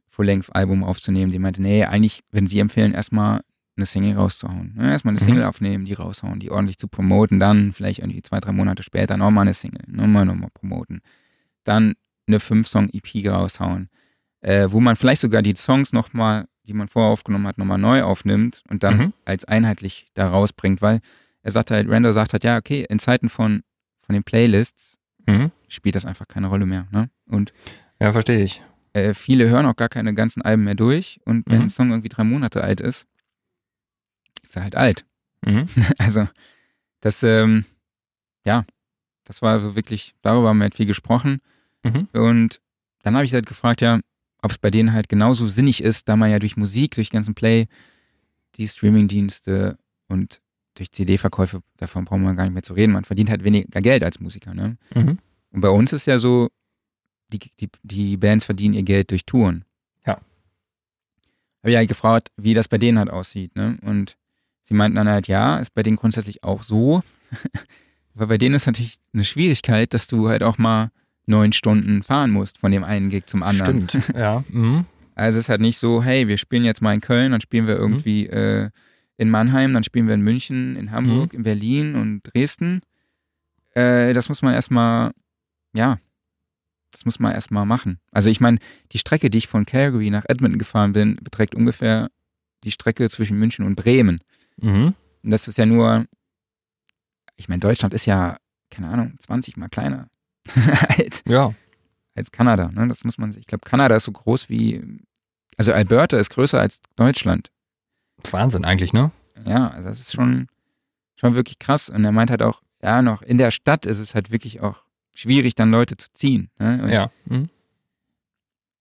Full-Length-Album aufzunehmen? Sie meinte, nee, eigentlich würden sie empfehlen, erstmal eine Single rauszuhauen. Ne? Erstmal eine Mhm. Single aufnehmen, die raushauen, die ordentlich zu promoten, dann vielleicht irgendwie zwei, drei Monate später nochmal eine Single, nochmal, nochmal promoten. Dann eine Fünf-Song-EP raushauen, äh, wo man vielleicht sogar die Songs nochmal, die man vorher aufgenommen hat, nochmal neu aufnimmt und dann Mhm. als einheitlich da rausbringt, weil er sagt halt, Randall sagt halt, ja, okay, in Zeiten von, von den Playlists Mhm. spielt das einfach keine Rolle mehr. Ne? Und Ja, verstehe ich. äh, viele hören auch gar keine ganzen Alben mehr durch. Und wenn Mhm. ein Song irgendwie drei Monate alt ist, ist er halt alt. Mhm. Also, das, ähm, ja, das war so wirklich, darüber haben wir halt viel gesprochen. Mhm. Und dann habe ich halt gefragt, ja, ob es bei denen halt genauso sinnig ist, da man ja durch Musik, durch ganzen Play, die Streamingdienste und durch CD-Verkäufe, davon brauchen wir gar nicht mehr zu reden, man verdient halt weniger Geld als Musiker, ne? Mhm. Und bei uns ist ja so, die, die, die Bands verdienen ihr Geld durch Touren. Ja. Habe ich halt gefragt, wie das bei denen halt aussieht, ne? Und sie meinten dann halt, ja, ist bei denen grundsätzlich auch so. Aber bei denen ist natürlich eine Schwierigkeit, dass du halt auch mal neun Stunden fahren musst von dem einen Gig zum anderen. Stimmt. Ja. Mhm. Also es ist halt nicht so, hey, wir spielen jetzt mal in Köln, dann spielen wir irgendwie äh, in Mannheim, dann spielen wir in München, in Hamburg, in Berlin und Dresden. Äh, das muss man erstmal, ja, das muss man erstmal machen. Also ich meine, die Strecke, die ich von Calgary nach Edmonton gefahren bin, beträgt ungefähr die Strecke zwischen München und Bremen. Mhm. Und das ist ja nur, ich meine, Deutschland ist ja, keine Ahnung, 20 mal kleiner als, Ja. als Kanada. Ne? Das muss man, ich glaube, Kanada ist so groß wie, also Alberta ist größer als Deutschland. Wahnsinn eigentlich, ne? Ja, also das ist schon, schon wirklich krass. Und er meint halt auch, ja, noch in der Stadt ist es halt wirklich auch schwierig, dann Leute zu ziehen. Ne? Ja. Mhm.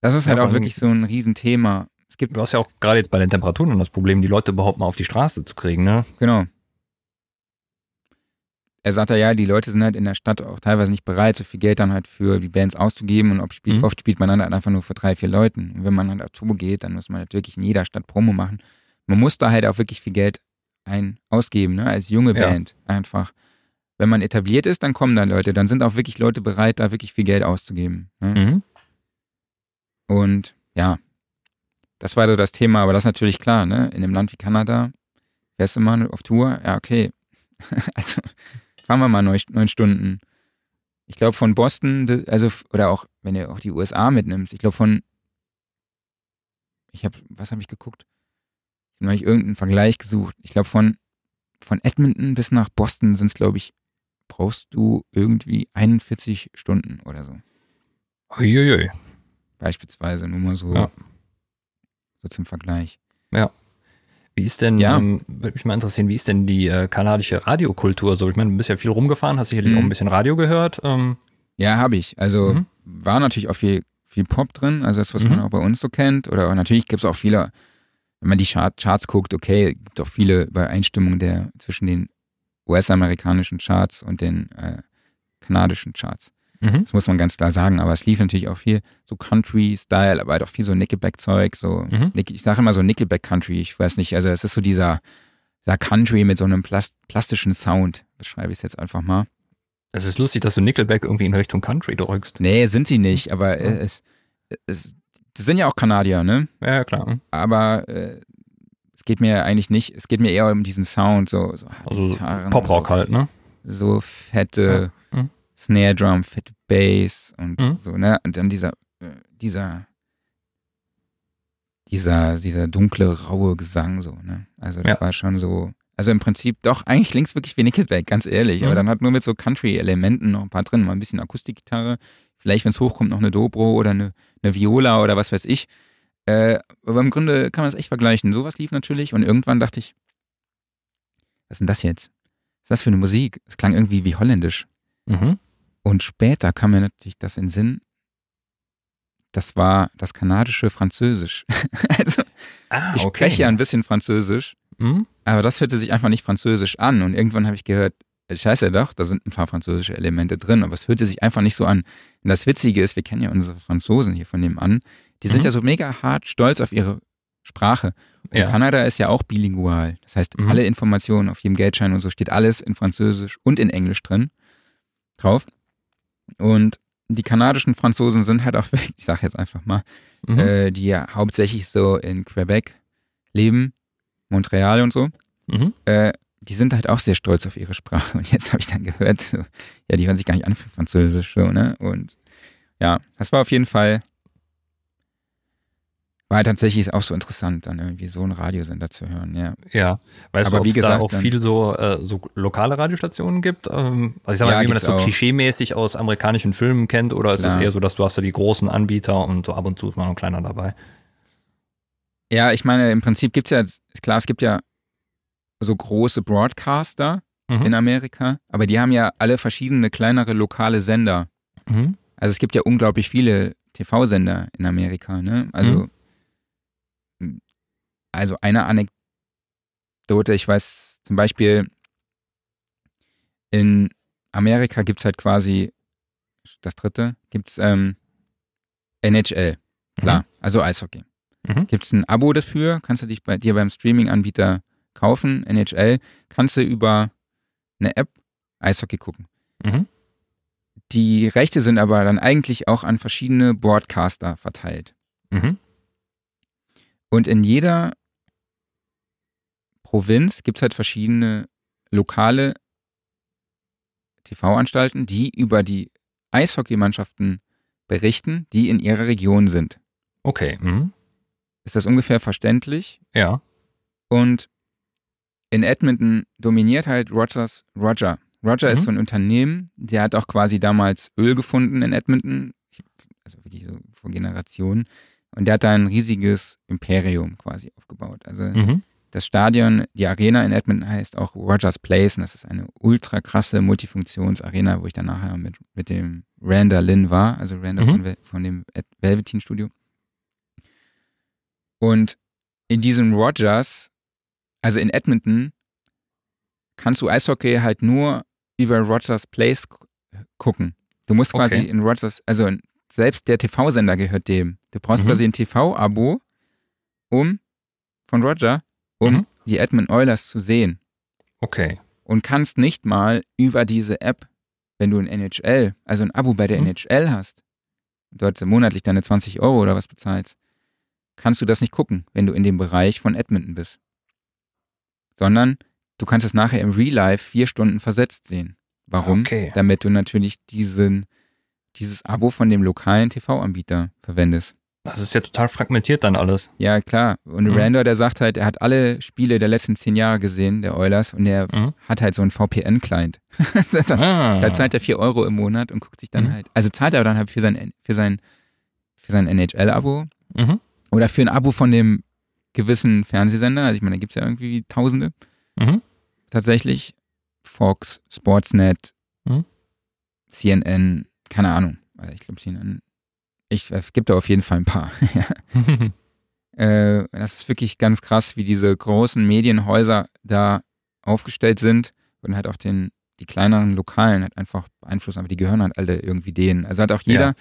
Das ist halt auch wirklich so ein Riesenthema. Es gibt, Du hast ja auch gerade jetzt bei den Temperaturen das Problem, die Leute überhaupt mal auf die Straße zu kriegen, ne? genau. Er sagt ja, die Leute sind halt in der Stadt auch teilweise nicht bereit, so viel Geld dann halt für die Bands auszugeben und spielt, Mhm. oft spielt man dann halt einfach nur für drei, vier Leuten. Und wenn man dann dazu geht, dann muss man halt wirklich in jeder Stadt Promo machen. Man muss da halt auch wirklich viel Geld ein ausgeben, ne? als junge Ja. Band einfach. Wenn man etabliert ist, dann kommen dann Leute, dann sind auch wirklich Leute bereit, da wirklich viel Geld auszugeben. Ne? Mhm. Und ja, das war so das Thema, aber das ist natürlich klar, ne? In einem Land wie Kanada, fährst du mal auf Tour, ja, okay. also fahren wir mal neun, neun Stunden. Ich glaube von Boston, also oder auch, wenn du auch die USA mitnimmst, ich glaube von, ich habe, was habe ich geguckt? Ich habe irgendeinen Vergleich gesucht. Ich glaube von, von Edmonton bis nach Boston sind es, glaube ich, brauchst du irgendwie 41 Stunden oder so. Uiuiui. Beispielsweise, nur mal so, Ja. so zum Vergleich. Wie ist denn, Ja. ähm, würde mich mal interessieren, wie ist denn die äh, kanadische Radiokultur so? Ich meine, du bist ja viel rumgefahren, hast sicherlich Mhm. auch ein bisschen Radio gehört. Ähm, Ja, habe ich. Also Mhm. war natürlich auch viel, viel Pop drin, also das, was man Mhm. auch bei uns so kennt. Oder natürlich gibt es auch viele, wenn man die Chart, Charts guckt, okay, gibt auch viele Übereinstimmungen der, zwischen den US-amerikanischen Charts und den äh, kanadischen Charts. Mhm. Das muss man ganz klar sagen, aber es lief natürlich auch viel so Country-Style, aber halt auch viel so Nickelback-Zeug, so, Mhm. Ich sage immer so Nickelback-Country, ich weiß nicht, also es ist so dieser, dieser Country mit so einem Plast plastischen Sound, beschreibe ich es jetzt einfach mal. Es ist lustig, dass du Nickelback irgendwie in Richtung Country drückst. Nee, sind sie nicht, aber Ja. es, es, das sind ja auch Kanadier, ne? Ja, klar. Aber äh, es geht mir eigentlich nicht, es geht mir eher um diesen Sound, so, so Also Gitarren, Poprock so, halt, ne? so fette. Mhm. Snare Drum, fette Bass und Mhm. so, ne? Und dann dieser, äh, dieser, dieser, dieser dunkle, raue Gesang, so, ne? Also das Ja. war schon so, also im Prinzip doch, eigentlich klingt es wirklich wie Nickelback, ganz ehrlich, aber Mhm. dann hat nur mit so Country-Elementen noch ein paar drin, mal ein bisschen Akustikgitarre, vielleicht, wenn es hochkommt, noch eine Dobro oder eine, eine Viola oder was weiß ich. Äh, aber im Grunde kann man das echt vergleichen. Sowas lief natürlich und irgendwann dachte ich, was ist denn das jetzt? Was ist das für eine Musik? Es klang irgendwie wie holländisch. Mhm. Und später kam mir natürlich das in den Sinn, das war das kanadische Französisch. also Ah, ich spreche ja ein bisschen Französisch, Mhm. aber das hörte sich einfach nicht französisch an. Und irgendwann habe ich gehört, scheiße doch, da sind ein paar französische Elemente drin, aber es hörte sich einfach nicht so an. Und das Witzige ist, wir kennen ja unsere Franzosen hier von nebenan, die sind Mhm. ja so mega hart stolz auf ihre Sprache. Und Ja. Kanada ist ja auch bilingual. Das heißt, Mhm. alle Informationen auf jedem Geldschein und so steht alles in Französisch und in Englisch drin drauf. Und die kanadischen Franzosen sind halt auch, ich sage jetzt einfach mal, Mhm. äh, die ja hauptsächlich so in Quebec leben, Montreal und so, Mhm. äh, die sind halt auch sehr stolz auf ihre Sprache. Und jetzt habe ich dann gehört, so, ja, die hören sich gar nicht an für Französisch, so, ne? Und ja, das war auf jeden Fall, war tatsächlich auch so interessant, dann irgendwie so einen Radiosender zu hören, ja. Ja, weißt Aber du, ob wie es da auch viel so, äh, so lokale Radiostationen gibt? Ähm, also ich sag mal, Ja, wie man das so auch. klischeemäßig aus amerikanischen Filmen kennt, oder ist es eher so, dass du hast da die großen Anbieter und so ab und zu ist mal noch ein kleiner dabei? Ja, ich meine, im Prinzip gibt's ja, klar, es gibt ja so große Broadcaster Mhm. in Amerika, aber die haben ja alle verschiedene kleinere lokale Sender. Mhm. Also es gibt ja unglaublich viele TV-Sender in Amerika, ne? Also, also eine Anekdote, ich weiß zum Beispiel, in Amerika gibt es halt quasi, das dritte, gibt es ähm, NHL, klar, also Eishockey. Mhm. Gibt es ein Abo dafür, kannst du dich bei dir beim Streaming-Anbieter kaufen, NHL, kannst du über eine App Eishockey gucken. Mhm. Die Rechte sind aber dann eigentlich auch an verschiedene Broadcaster verteilt. Mhm. Und in jeder Provinz gibt es halt verschiedene lokale TV-Anstalten, die über die Eishockeymannschaften berichten, die in ihrer Region sind. Okay. Mhm. Ist das ungefähr verständlich? Ja. Und in Edmonton dominiert halt Rogers Roger. Roger ist Mhm. so ein Unternehmen, der hat auch quasi damals Öl gefunden in Edmonton, also wirklich so vor Generationen. Und der hat da ein riesiges Imperium quasi aufgebaut. Also Mhm. Das Stadion, die Arena in Edmonton heißt auch Rogers Place und das ist eine ultra krasse Multifunktionsarena, wo ich dann nachher mit, mit dem Randa Lynn war, also Randa Mhm. von, von dem Velveteen Studio. Und in diesem Rogers, also in Edmonton, kannst du Eishockey halt nur über Rogers Place gu- gucken. Du musst quasi Okay. in Rogers, also selbst der TV-Sender gehört dem. Du brauchst Mhm. quasi ein TV-Abo, um von Roger, um Mhm. die Edmund Oilers zu sehen. Okay. Und kannst nicht mal über diese App, wenn du ein NHL, also ein Abo bei der Mhm. NHL hast, dort monatlich deine 20 Euro oder was bezahlst, kannst du das nicht gucken, wenn du in dem Bereich von Edmonton bist. Sondern du kannst es nachher im Real Life vier Stunden versetzt sehen. Warum? Okay. Damit du natürlich diesen, dieses Abo von dem lokalen TV-Anbieter verwendest. Das ist ja total fragmentiert dann alles. Ja, klar. Und Mhm. Randall, der sagt halt, er hat alle Spiele der letzten zehn Jahre gesehen, der Oilers, und er Mhm. hat halt so einen VPN-Client. Ah. Da zahlt er 4 Euro im Monat und guckt sich dann Mhm. halt, also zahlt er dann halt für sein, für sein, für sein NHL-Abo Mhm. oder für ein Abo von dem gewissen Fernsehsender. Also ich meine, da gibt es ja irgendwie Tausende Mhm. tatsächlich. Fox, Sportsnet, Mhm. CNN, keine Ahnung. Also Ich glaube, CNN, ich, es gibt da auf jeden Fall ein paar. Äh, das ist wirklich ganz krass, wie diese großen Medienhäuser da aufgestellt sind und halt auch den, die kleineren Lokalen halt einfach beeinflussen, aber die gehören halt alle irgendwie denen. Also hat auch jeder, Ja.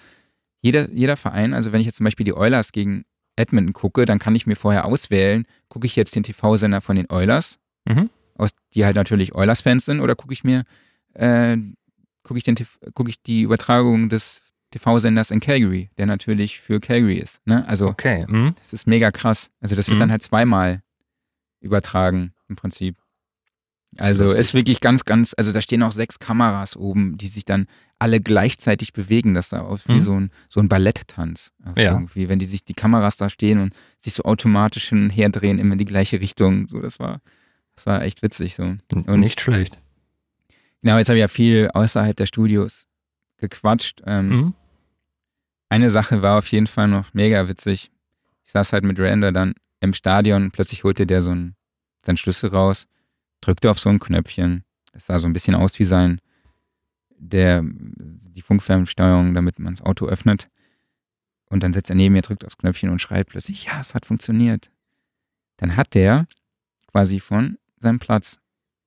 jeder, jeder Verein, also wenn ich jetzt zum Beispiel die Oilers gegen Edmonton gucke, dann kann ich mir vorher auswählen, gucke ich jetzt den TV-Sender von den Oilers, Mhm. aus, die halt natürlich Oilers-Fans sind, oder gucke ich mir, äh, gucke ich, den gucke ich die Übertragung des TV-Senders in Calgary, der natürlich für Calgary ist. Ne? Also Okay. Mhm. das ist mega krass. Also das wird Mhm. dann halt zweimal übertragen im Prinzip. ist Also lustig. ist wirklich ganz, ganz, also da stehen auch sechs Kameras oben, die sich dann alle gleichzeitig bewegen. Das sah aus wie Mhm. so ein, so ein Balletttanz. Ja. Irgendwie, wenn die sich die Kameras da stehen und sich so automatisch hin und her drehen, immer in die gleiche Richtung. So, das war, das war echt witzig so. Und- Nicht schlecht. Genau, jetzt habe ich ja viel außerhalb der Studios gequatscht. Ähm, Mhm. Eine Sache war auf jeden Fall noch mega witzig. Ich saß halt mit Randa dann im Stadion plötzlich holte der so einen, seinen Schlüssel raus, drückte auf so ein Knöpfchen. Das sah so ein bisschen aus wie sein, der, die Funkfernsteuerung, damit man das Auto öffnet. Und dann setzt er neben mir, drückt aufs Knöpfchen und schreit plötzlich, ja, es hat funktioniert. Dann hat der quasi von seinem Platz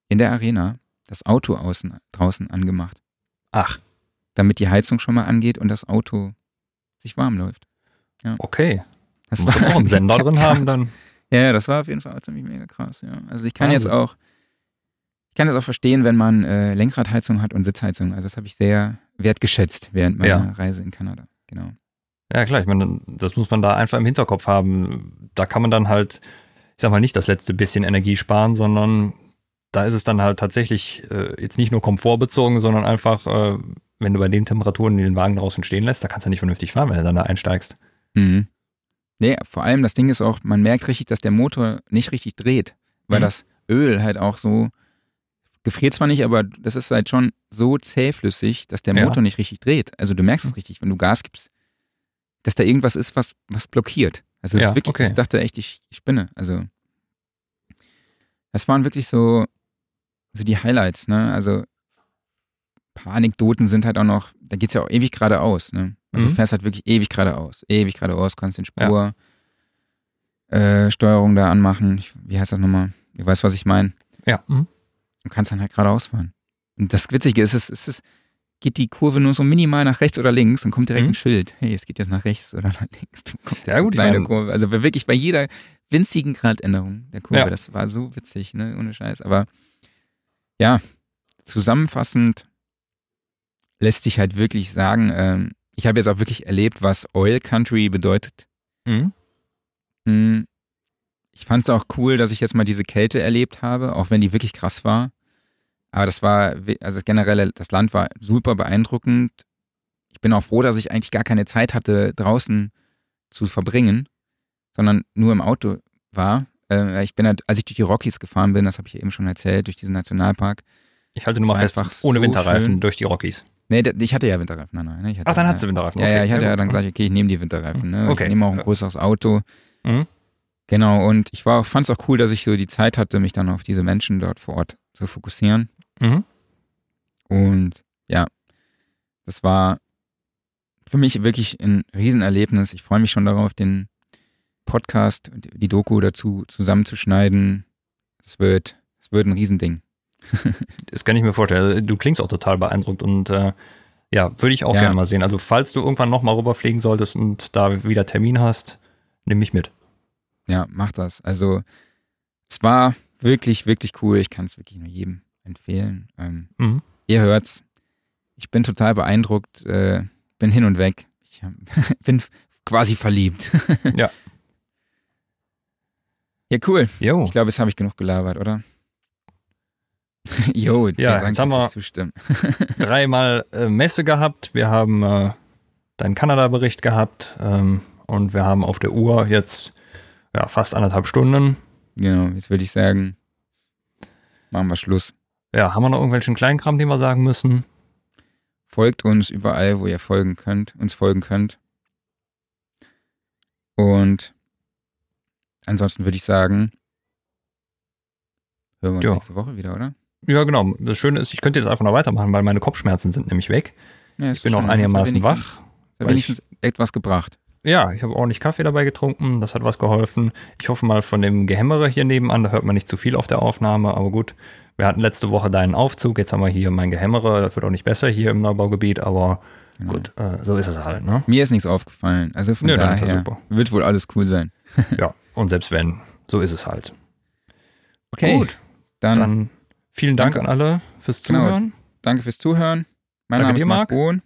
in der Arena das Auto außen, draußen angemacht Ach, damit die Heizung schon mal angeht und das Auto sich warm läuft. okay. Das Muss auch einen Sender drin krass. haben dann. Ja, ja, das war auf jeden Fall ziemlich mega krass, ja. Also ich kann Wahnsinn. jetzt auch, ich kann jetzt auch verstehen, wenn man äh, Lenkradheizung hat und Sitzheizung. Also das habe ich sehr wertgeschätzt während meiner Ja. Reise in Kanada. Genau. Ja, klar, ich meine, das muss man da einfach im Hinterkopf haben. Da kann man dann halt, ich sag mal, nicht das letzte bisschen Energie sparen, sondern da ist es dann halt tatsächlich äh, jetzt nicht nur komfortbezogen, sondern einfach, äh, wenn du bei den Temperaturen den Wagen draußen stehen lässt, da kannst du nicht vernünftig fahren, wenn du dann da einsteigst. Mhm. Nee, vor allem das Ding ist auch, man merkt richtig, dass der Motor nicht richtig dreht, weil Mhm. das Öl halt auch so gefriert zwar nicht, aber das ist halt schon so zähflüssig, dass der Ja. Motor nicht richtig dreht. Also du merkst es richtig, wenn du Gas gibst, dass da irgendwas ist, was, was blockiert. Also das Ja, ist wirklich, okay. ich dachte echt, ich, ich spinne. Also das waren wirklich so, so die Highlights, ne? Also paar Anekdoten sind halt auch noch, da geht's ja auch ewig geradeaus, ne? Also du Mhm. fährst halt wirklich ewig geradeaus, ewig geradeaus, kannst den Spur äh, Steuerung da anmachen. Ich, wie heißt das nochmal? Du weißt, was ich meine. Ja. Mhm. Und kannst dann halt geradeaus fahren. Und das Witzige ist, es, es ist, geht die Kurve nur so minimal nach rechts oder links und kommt direkt Mhm. ein Schild. Hey, es geht jetzt nach rechts oder nach links. Du kommst Ja, gut, eine Kurve. Also wirklich bei jeder winzigen Gradänderung der Kurve. Ja. Das war so witzig, ne? Ohne Scheiß. Aber ja, zusammenfassend lässt sich halt wirklich sagen, ähm, ich habe jetzt auch wirklich erlebt, was Oil Country bedeutet. Mhm. Mm, Ich fand es auch cool, dass ich jetzt mal diese Kälte erlebt habe, auch wenn die wirklich krass war. Aber das war, also generell, das Land war super beeindruckend. Ich bin auch froh, dass ich eigentlich gar keine Zeit hatte, draußen zu verbringen, sondern nur im Auto war. Äh, Ich bin halt, als ich durch die Rockies gefahren bin, das habe ich eben schon erzählt, durch diesen Nationalpark. Ich halte nur mal fest, einfach ohne so Winterreifen schön. durch die Rockies. Nee, ich hatte ja Winterreifen. Nein, nein, ich hatte, Ach, dann ja, hat sie Winterreifen. Ja, ja, okay. ich hatte ja dann gleich, okay, ich nehme die Winterreifen. Ne? Okay. Ich nehme auch ein Ja. größeres Auto. Mhm. Genau, und ich fand es auch cool, dass ich so die Zeit hatte, mich dann auf diese Menschen dort vor Ort zu fokussieren. Mhm. Und ja, das war für mich wirklich ein Riesenerlebnis. Ich freue mich schon darauf, den Podcast die Doku dazu zusammenzuschneiden. Es wird, es wird ein Riesending. Das kann ich mir vorstellen. Also, Du klingst auch total beeindruckt und äh, ja, würde ich auch Ja. gerne mal sehen. Also falls du irgendwann nochmal rüberfliegen solltest und da wieder Termin hast, nimm mich mit. Ja, mach das. Also, es war wirklich, wirklich cool. Ich kann es wirklich nur jedem empfehlen. Ähm, Mhm. Ihr hört's. Ich bin total beeindruckt, äh, bin hin und weg. Ich hab, bin quasi verliebt. Ja. Ja, cool. Jo. Ich glaube, jetzt habe ich genug gelabert, oder? jo, Ja, danke jetzt haben wir- Zustimmen. dreimal äh, Messe gehabt. Wir haben äh, deinen Kanada-Bericht gehabt ähm, und wir haben auf der Uhr jetzt ja, fast anderthalb Stunden. Genau, jetzt würde ich sagen, machen wir Schluss. Ja, haben wir noch irgendwelchen Kleinkram, den wir sagen müssen? Folgt uns überall, wo ihr folgen könnt, uns folgen könnt. Und ansonsten würde ich sagen, hören wir uns Ja. nächste Woche wieder, oder? Ja, genau. Das Schöne ist, ich könnte jetzt einfach noch weitermachen, weil meine Kopfschmerzen sind nämlich weg. Ja, Ich bin auch einigermaßen wach. Hat weil wenigstens etwas gebracht. Ja, ich habe ordentlich Kaffee dabei getrunken, das hat was geholfen. Ich hoffe mal von dem Gehämmere hier nebenan, da hört man nicht zu viel auf der Aufnahme, aber gut. Wir hatten letzte Woche deinen Aufzug, jetzt haben wir hier mein Gehämmere, das wird auch nicht besser hier im Neubaugebiet, aber Genau. gut, äh, so ist es halt, ne? Mir ist nichts aufgefallen. Also von ja daher super. wird wohl alles cool sein. Ja, und selbst wenn, so ist es halt. Okay, Gut, dann, dann vielen Dank Danke. an alle fürs Genau. Zuhören. danke fürs Zuhören. Mein Danke Name dir, ist Marc Marc. Bohn.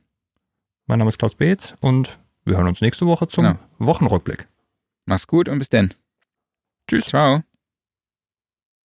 Mein Name ist Klaus Beetz und wir hören uns nächste Woche zum Genau. Wochenrückblick. Mach's gut und bis denn. Tschüss. Ciao.